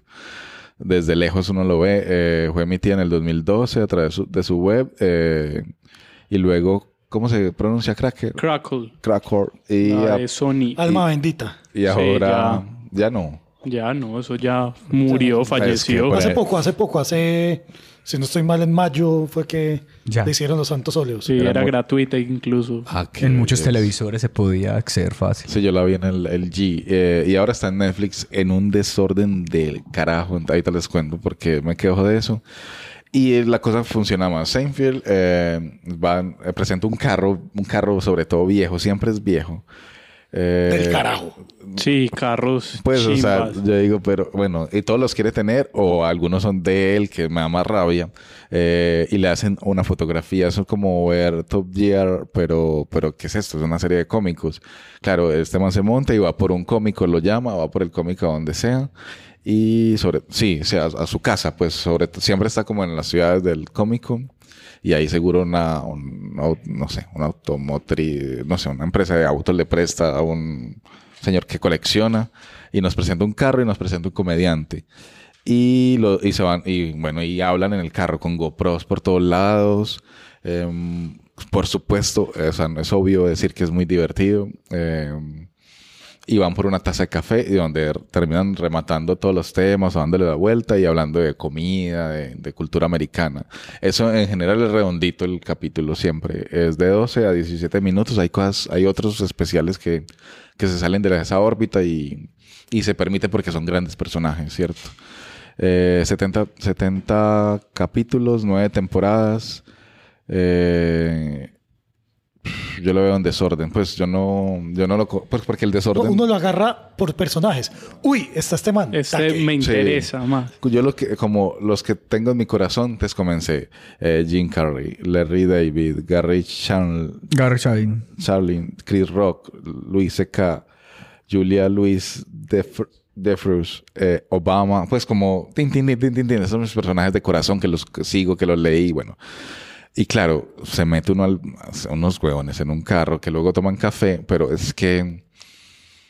Desde lejos uno lo ve. eh, fue emitida en el 2012 a través su- de su web eh, y luego, ¿cómo se pronuncia Cracker? Crackle. Cracker. Y, La a- de Sony. Alma bendita. y Sí, ahora ya. no. Ya no, eso ya murió, Es que falleció. Hace poco, hace poco, hace si no estoy mal, en mayo fue que Ya. le hicieron los santos óleos. Sí, Era era, muy- gratuita incluso. Ah, En muchos es- televisores se podía acceder fácil. Sí, yo la vi en el, el G. eh, y ahora está en Netflix en un desorden del carajo. Ahorita les cuento porque me quejo de eso. Y la cosa funciona más. Seinfeld eh, va, eh, presenta un carro, un carro sobre todo viejo, siempre es viejo. Eh, Del carajo. Sí, carros. Pues, o sea, yo digo, pero bueno, y todos los quiere tener, o algunos son de él, que me da más rabia, eh, y le hacen una fotografía. Eso es como ver Top Gear, pero, pero ¿qué es esto? Es una serie de cómicos. Claro, este man se monta y va por un cómico, lo llama, va por el cómico a donde sea. Y sobre, sí, o sea, a, a su casa, pues sobre siempre está como en las ciudades del cómico. Y ahí seguro una, un no sé, una automotriz, no sé, una empresa de autos le presta a un señor que colecciona y nos presenta un carro y nos presenta un comediante. Y, lo, y se van, y bueno, y hablan en el carro con GoPros por todos lados. Em, por supuesto, o sea, no es obvio decir que es muy divertido. Em, y van por una taza de café y donde terminan rematando todos los temas, dándole la vuelta y hablando de comida, de, cultura americana. Eso en general es redondito el capítulo siempre. Es de 12 a 17 minutos. Hay cosas, hay otros especiales que, que se salen de esa órbita y, y se permite porque son grandes personajes, ¿cierto? Eh, 70, 70 capítulos, 9 temporadas. Eh, yo lo veo en desorden. Pues yo no, yo no lo... Pues porque el desorden... Uno lo agarra por personajes. Uy, está este man. Este taque. me Sí. interesa más. Yo lo que, como los que tengo en mi corazón, te comencé. Eh, Jim Carrey, Larry David, Gary Chan, Gary Shaline. Charlene, Chris Rock, Luis C.K., Julia Luis Def- Defrus, eh, Obama, pues como tin, tin, tin, tin, tin, tin, esos son mis personajes de corazón que los sigo, que los leí, bueno. Y claro, se mete uno al- unos huevones en un carro que luego toman café, pero es que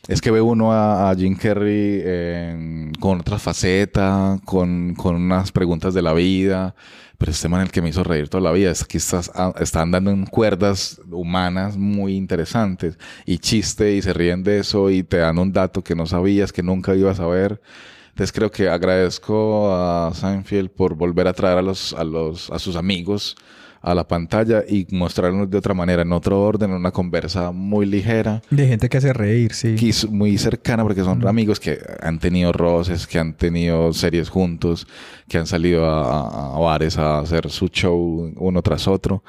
es que ve uno a, a Jim Carrey con otra faceta, con, con unas preguntas de la vida. Pero este man el que me hizo reír toda la vida es que están dando en cuerdas humanas muy interesantes y chiste y se ríen de eso y te dan un dato que no sabías, que nunca ibas a ver. Entonces creo que agradezco a Seinfeld por volver a traer a los, a los, a sus amigos a la pantalla y mostrarnos de otra manera, en otro orden, en una conversa muy ligera De gente que hace reír, sí. que es muy cercana porque son amigos que han tenido roces, que han tenido series juntos, que han salido a, a- bares a hacer su show uno tras otro.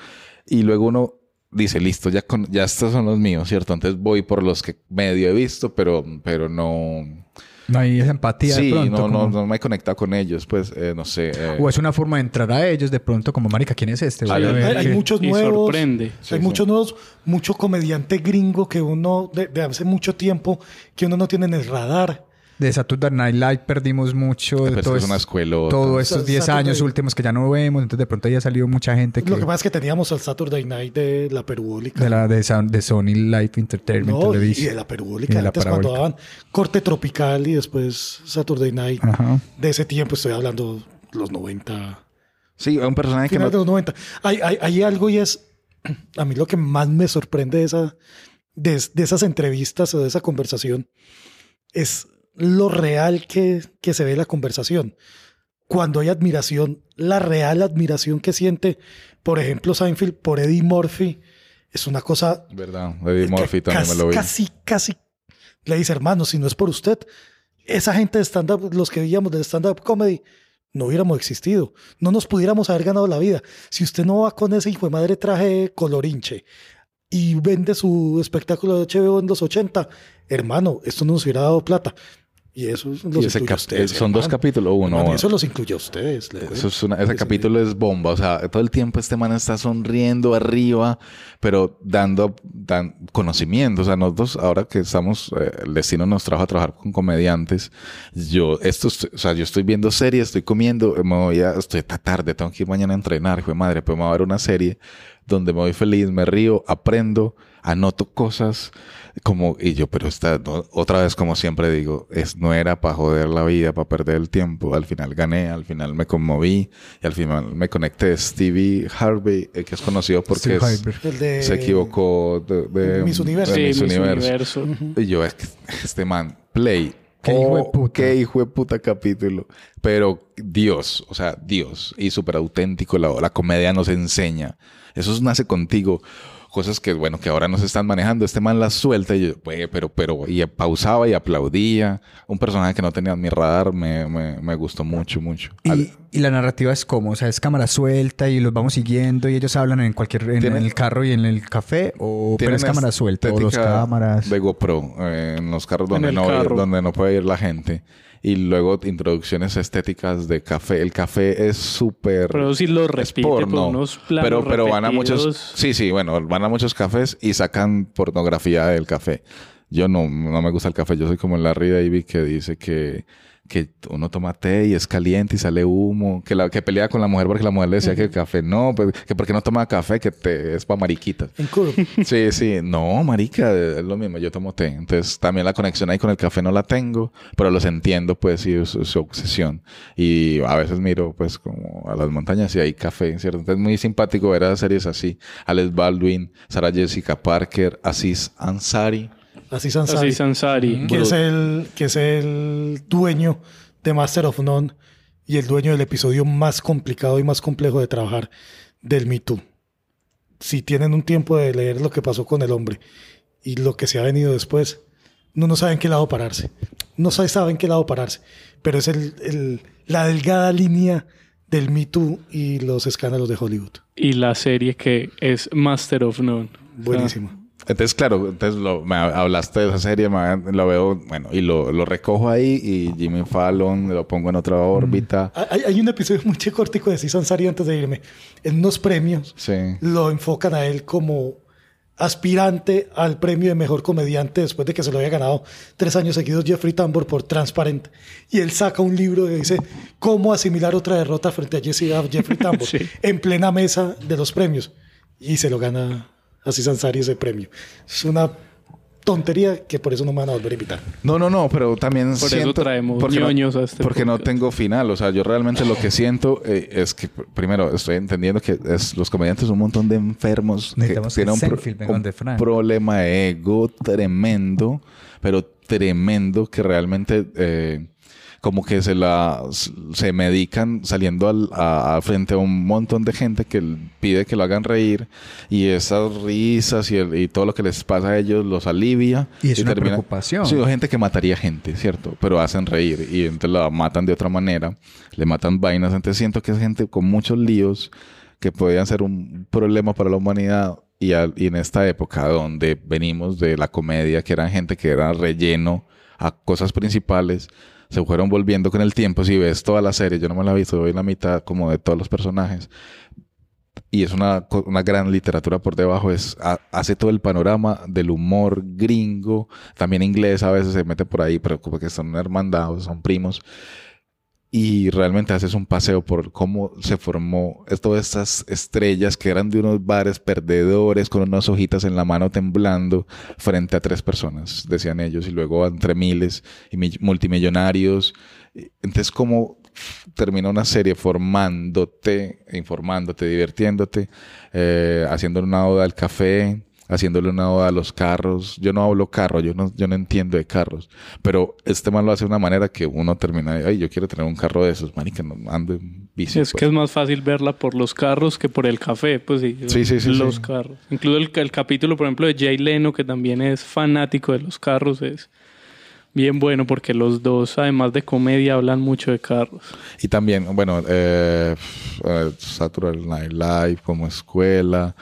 Y luego uno dice, listo, ya, con, ya estos son los míos, ¿cierto? Entonces voy por los que medio he visto, pero, pero no... No hay esa empatía sí, de pronto. no, no, como- no me he conectado con ellos, pues, eh, no sé. eh, O es una forma de entrar a ellos de pronto como, marica, ¿quién es este? Hay, muchos y nuevos. sorprende. hay muchos nuevos, mucho comediante gringo que uno de, de hace mucho tiempo que uno no tiene en el radar. De Saturday Night Live perdimos mucho. De Pero todo es una escuelota. Todos estos Sa- 10 Saturday- años últimos que ya no vemos. Entonces de pronto ya ha salido mucha gente que... Lo que pasa es que teníamos al Saturday Night de la Perubólica. de, la, de, de Sony Live Entertainment No, y de la Perubólica. Antes cuando parabólica. daban corte tropical y después Saturday Night. Ajá. De ese tiempo estoy hablando los 90. sí, un personaje que Final de no... los 90. Hay, hay, hay algo y es, a mí lo que más me sorprende de, esa, de, de esas entrevistas o de esa conversación es lo real que, que se ve la conversación. Cuando hay admiración, la real admiración que siente, por ejemplo, Seinfeld por Eddie Murphy, es una cosa ¿Verdad? Eddie Murphy también casi, me lo vi. Casi, casi le dice, hermano, si no es por usted, esa gente de stand-up, los que veíamos del stand-up comedy, no hubiéramos existido. No nos pudiéramos haber ganado la vida. Si usted no va con ese hijo de madre traje colorinche y vende su espectáculo de HBO en los 80, hermano, esto no nos hubiera dado plata. Y eso los Y ese ustedes, son dos capítulos, uno. Hermano, eso los incluye a ustedes. Eso es una- ese capítulo es bomba. O sea, todo el tiempo este man está sonriendo arriba, pero dando dan conocimiento. O sea, nosotros, ahora que estamos, eh, el destino nos trajo a trabajar con comediantes. Yo, esto, es- o sea, yo estoy viendo series, estoy comiendo, me voy a, estoy esta tarde, tengo que ir mañana a entrenar, hijo de madre, pues me voy a ver una serie donde me voy feliz, me río, aprendo, anoto cosas, como, y yo, pero esta, no- otra vez, como siempre digo, es, no era para joder la vida, para perder el tiempo. Al final gané, al final me conmoví, y al final me conecté. Stevie Harvey, eh, que es conocido porque es-. El de- se equivocó de, de- Miss Universo. de Sí, Miss Miss Universo. Y yo, es que este man, Play, Qué hijo de puta. Qué hijo de puta capítulo. Pero Dios, o sea, Dios. Y súper auténtico. La, la comedia nos enseña. Eso nace contigo. Cosas que, bueno, que ahora no se están manejando. Este man las suelta y yo, "Güey, pero, pero, y pausaba y aplaudía. Un personaje que no tenía en mi radar me, me, me gustó mucho, mucho. Y, y la narrativa es como, o sea, es cámara suelta y los vamos siguiendo y ellos hablan en cualquier, en, en el carro y en el café, o pero es cámara suelta, o cámaras. De GoPro eh, en los carros En donde el no, carro. donde no puede ir la gente. Y luego introducciones estéticas de café. El café es súper. Pero sí lo unos planos pero, pero van a muchos. Sí, sí, bueno, van a muchos cafés y sacan pornografía del café. Yo no, no me gusta el café. Yo soy como Larry David que dice que, que uno toma té y es caliente y sale humo. Que, la, que pelea con la mujer porque la mujer le decía que el café no, pues, que porque no toma café, que te, es para mariquitas. En curve. Sí, sí. No, marica, es lo mismo. Yo tomo té. Entonces, también la conexión ahí con el café no la tengo, pero los entiendo, pues, sí, su, su obsesión. Y a veces miro, pues, como a las montañas y hay café, ¿cierto? Entonces, muy simpático ver a series así. Alex Baldwin, Sarah Jessica Parker, Aziz Ansari. Aziz Ansari. Aziz Ansari. Que es, el, que es el dueño de Master of None y el dueño del episodio más complicado y más complejo de trabajar del Me Too. Si tienen un tiempo de leer lo que pasó con el hombre y lo que se ha venido después, no, no saben qué lado pararse. No sabe- saben qué lado pararse. Pero es el, el- la delgada línea del Me Too y los escándalos de Hollywood. Y la serie que es Master of None. Buenísimo. Entonces, claro, entonces lo- me hablaste de esa serie, me- lo veo, bueno, y lo, lo recojo ahí y Jimmy Fallon lo pongo en otra órbita. Hay, hay un episodio muy cortico de Aziz Ansari antes de irme. En unos premios Sí. lo enfocan a él como aspirante al premio de mejor comediante después de que se lo había ganado tres años seguidos Jeffrey Tambor por Transparent. Y él saca un libro que dice cómo asimilar otra derrota frente a Jesse, Jeffrey Tambor en plena mesa de los premios. Y se lo gana Aziz Ansari ese premio. Es una tontería que por eso no me van a volver a invitar. No, no, no, pero también Por eso traemos porque no- a este Porque no tengo final. O sea, yo realmente lo que siento eh, es que, pr- primero, estoy entendiendo que es, los comediantes son un montón de enfermos que Necesitamos que tienen un, pro- un problema de ego tremendo, pero tremendo que realmente... eh, como que se la se medican saliendo al, a, a frente a un montón de gente que pide que lo hagan reír y esas risas y, el- y todo lo que les pasa a ellos los alivia Y es una preocupación. Sí, gente que mataría gente, ¿cierto? Pero hacen reír y entonces la matan de otra manera, le matan vainas. Entonces siento que es gente con muchos líos que podían ser un problema para la humanidad. Y, y en esta época donde venimos de la comedia, que eran gente que era relleno a cosas principales, se fueron volviendo con el tiempo. Si ves toda la serie, yo no me la he visto, voy la mitad como de todos los personajes y es una, una gran literatura por debajo, es, ha- hace todo el panorama del humor gringo, también inglés a veces se mete por ahí, pero como que son hermandados, son primos. Y realmente haces un paseo por cómo se formó todas estas estrellas que eran de unos bares perdedores con unas hojitas en la mano temblando frente a tres personas, decían ellos, y luego entre miles y mi- multimillonarios. Entonces, cómo termina una serie formándote, informándote, divirtiéndote, eh, haciendo una oda al café, haciéndole una oda a los carros. Yo no hablo carro, yo no, yo no entiendo de carros, pero este man lo hace de una manera que uno termina de, ay, yo quiero tener un carro de esos, marica, no ando en bici. Es que es más fácil verla por los carros que por el café, pues sí. Sí, sí, sí, Los sí. carros. Incluso el, el capítulo, por ejemplo, de Jay Leno, que también es fanático de los carros, es bien bueno porque los dos, además de comedia, hablan mucho de carros. Y también, bueno, eh, eh, Saturday Night Live como escuela,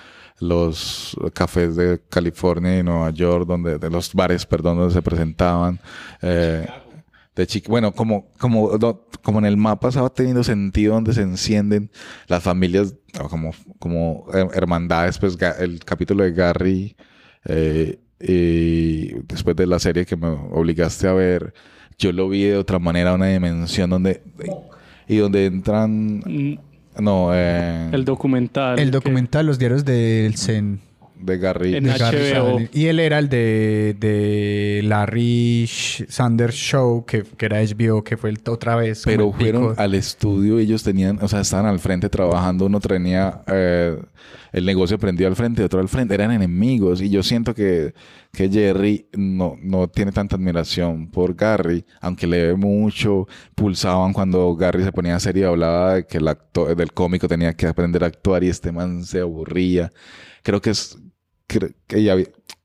los cafés de California y Nueva York, donde, de los bares, perdón, donde se presentaban. eh, de Chic- bueno, como, como, como en el mapa estaba teniendo sentido donde se encienden las familias, como, como hermandades, pues el capítulo de Gary, eh, y después de la serie que me obligaste a ver, yo lo vi de otra manera, una dimensión donde, y donde entran, no, eh, El documental. El que- documental, los diarios del Zen. De Gary. En de Gary HBO. Shandling. Y él era el de, de Larry Sanders Show, que, que era HBO, que fue el, otra vez. Pero fueron pico. al estudio y ellos tenían, o sea, estaban al frente trabajando, uno tenía eh, el negocio prendido al frente, otro al frente, eran enemigos. Y yo siento que, que Jerry no, no tiene tanta admiración por Gary, aunque le ve mucho, pulsaban cuando Gary se ponía serio y hablaba de que el actor, del cómico tenía que aprender a actuar y este man se aburría. Creo que es que ya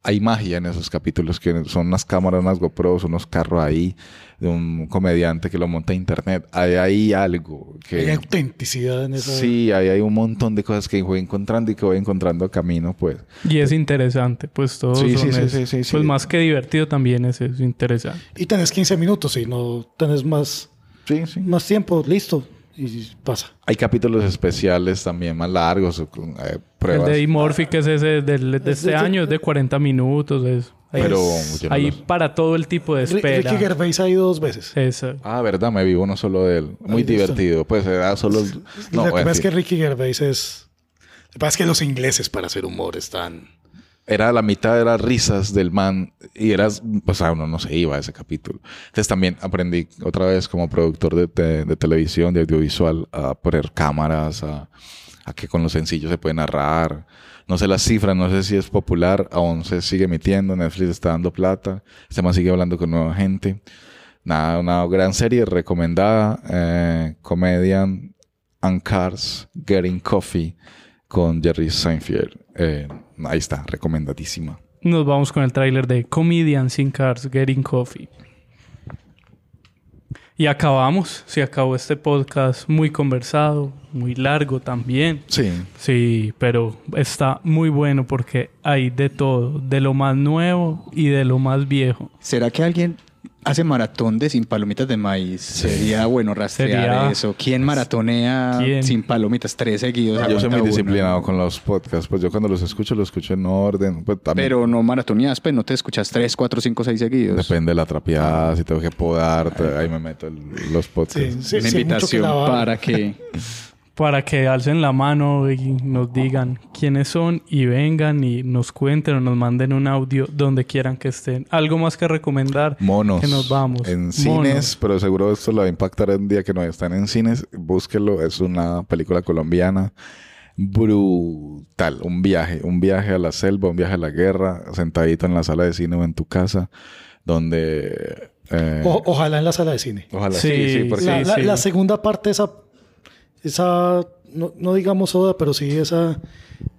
hay magia en esos capítulos que son unas cámaras, unas GoPros, unos carros ahí de un comediante que lo monta a internet. Hay ahí algo que Hay autenticidad en esa. sí, ahí hay un montón de cosas que voy encontrando y que voy encontrando camino, pues. Y es interesante, pues todo Sí, sí, sí, sí, sí, sí. Pues más que divertido también es, es interesante. Y tenés 15 minutos y no tenés más, más tiempo, listo. Y pasa. Hay capítulos especiales también más largos, eh, pruebas. El de Dimorphy, que es ese del- de, Es este año, es de 40 minutos. Es, Pero no hay los- para todo el tipo de espera. Ricky Gervais ha ido dos veces. Eso. Ah, verdad, me vi uno solo de él. Muy Ahí está. divertido. Pues era solo. No, Lo que pasa es que Ricky Gervais es. Lo que pasa es que los ingleses para hacer humor están. Era la mitad era risas del man y eras, o sea, uno no se iba a ese capítulo. Entonces también aprendí otra vez como productor de, de- de televisión, de audiovisual, a poner cámaras, a, a que con lo sencillo se puede narrar. No sé las cifras, no sé si es popular, aún se sigue emitiendo, Netflix está dando plata, este man sigue hablando con nueva gente. Nada, una gran serie recomendada, eh, Comedian and Cars, Getting Coffee con Jerry Seinfeld. Eh, ahí está, recomendadísima. Nos vamos con el tráiler de Comedians in Cars Getting Coffee. Y acabamos, se acabó este podcast muy conversado, muy largo también. Sí. Sí, pero está muy bueno porque hay de todo, de lo más nuevo y de lo más viejo. ¿Será que alguien hace maratón de sin palomitas de maíz? Sería bueno rastrear Sería- eso. ¿Quién maratonea ¿Quién? sin palomitas tres seguidos? Yo soy Aguanta muy uno. disciplinado con los podcasts, pues yo cuando los escucho, los escucho en orden. Pues también Pero no maratoneas, pues no te escuchas tres, cuatro, cinco, seis seguidos. depende de la trapeada, si tengo que podar, te- ahí me meto el- los podcasts. Sí, Una sí, mucho que invitación lavar. para que Para que alcen la mano y nos digan quiénes son y vengan y nos cuenten o nos manden un audio donde quieran que estén. Algo más que recomendar. Monos. Que nos vamos. En Monos. cines, pero seguro esto lo va a impactar un día que no están en cines. Búsquelo, es una película colombiana brutal. Un viaje, un viaje a la selva, un viaje a la guerra, sentadito en la sala de cine o en tu casa, donde... eh, O- ojalá en la sala de cine. ojalá sí, sí, porque la, la- la segunda parte, esa, esa no, no digamos soda, pero sí esa,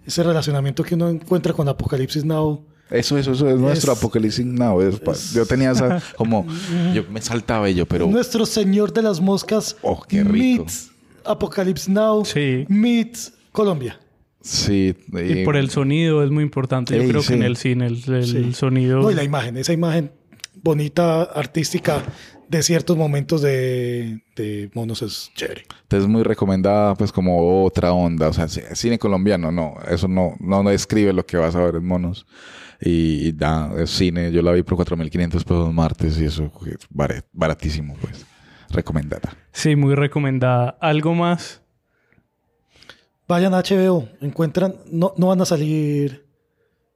ese relacionamiento que uno encuentra con Apocalipsis Now. Eso, eso, eso es nuestro Es- Apocalipsis Now. es yo tenía esa, como, yo me saltaba yo, pero... Nuestro Señor de las Moscas. Oh, qué rico. Meets Apocalipsis Now. Meets Colombia. Sí. Y por el sonido es muy importante. Yo Ey, creo sí. que en el cine el, el Sí. sonido... No, y la imagen, esa imagen bonita, artística de ciertos momentos de, de monos es chévere. Entonces muy recomendada, pues como otra onda. O sea, cine colombiano, no. Eso no, no describe lo que vas a ver en monos. Y, y da, es cine. Yo la vi por 4.500 pesos martes y eso es barat- baratísimo, pues. Recomendada. Sí, muy recomendada. ¿Algo más? Vayan a HBO, encuentran, no, no van a salir,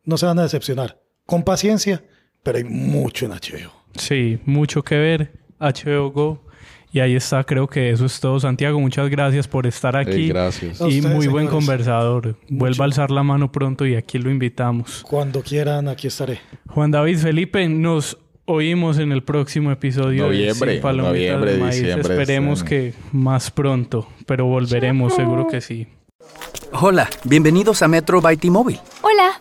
no se van a decepcionar. Con paciencia, pero hay mucho en HBO. Sí, mucho que ver. HBO Go. Y ahí está, creo que eso es todo. Santiago, muchas gracias por estar aquí. Gracias. Y ustedes, muy buen señores. conversador. Vuelva a alzar la mano pronto y aquí lo invitamos. Cuando quieran, aquí estaré. Juan David Felipe, nos oímos en el próximo episodio Noviembre, de noviembre, de Maíz. diciembre, Esperemos que más pronto, pero volveremos, seguro que sí. Hola, bienvenidos a Metro by T-Mobile. Hola,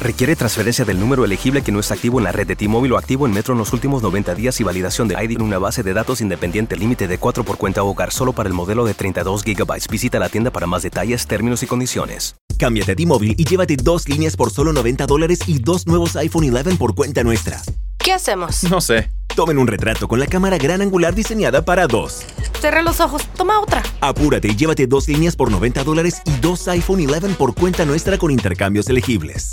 Requiere transferencia del número elegible que no está activo en la red de T-Mobile o activo en Metro en los últimos 90 días y validación de ID en una base de datos independiente límite de 4 por cuenta hogar solo para el modelo de 32 GB. Visita la tienda para más detalles, términos y condiciones. Cámbiate a T-Mobile y llévate dos líneas por solo 90 dólares y dos nuevos iPhone 11 por cuenta nuestra. ¿Qué hacemos? No sé. Tomen un retrato con la cámara gran angular diseñada para dos. Cerré los ojos. Toma otra. Apúrate y llévate dos líneas por 90 dólares y dos iPhone 11 por cuenta nuestra con intercambios elegibles.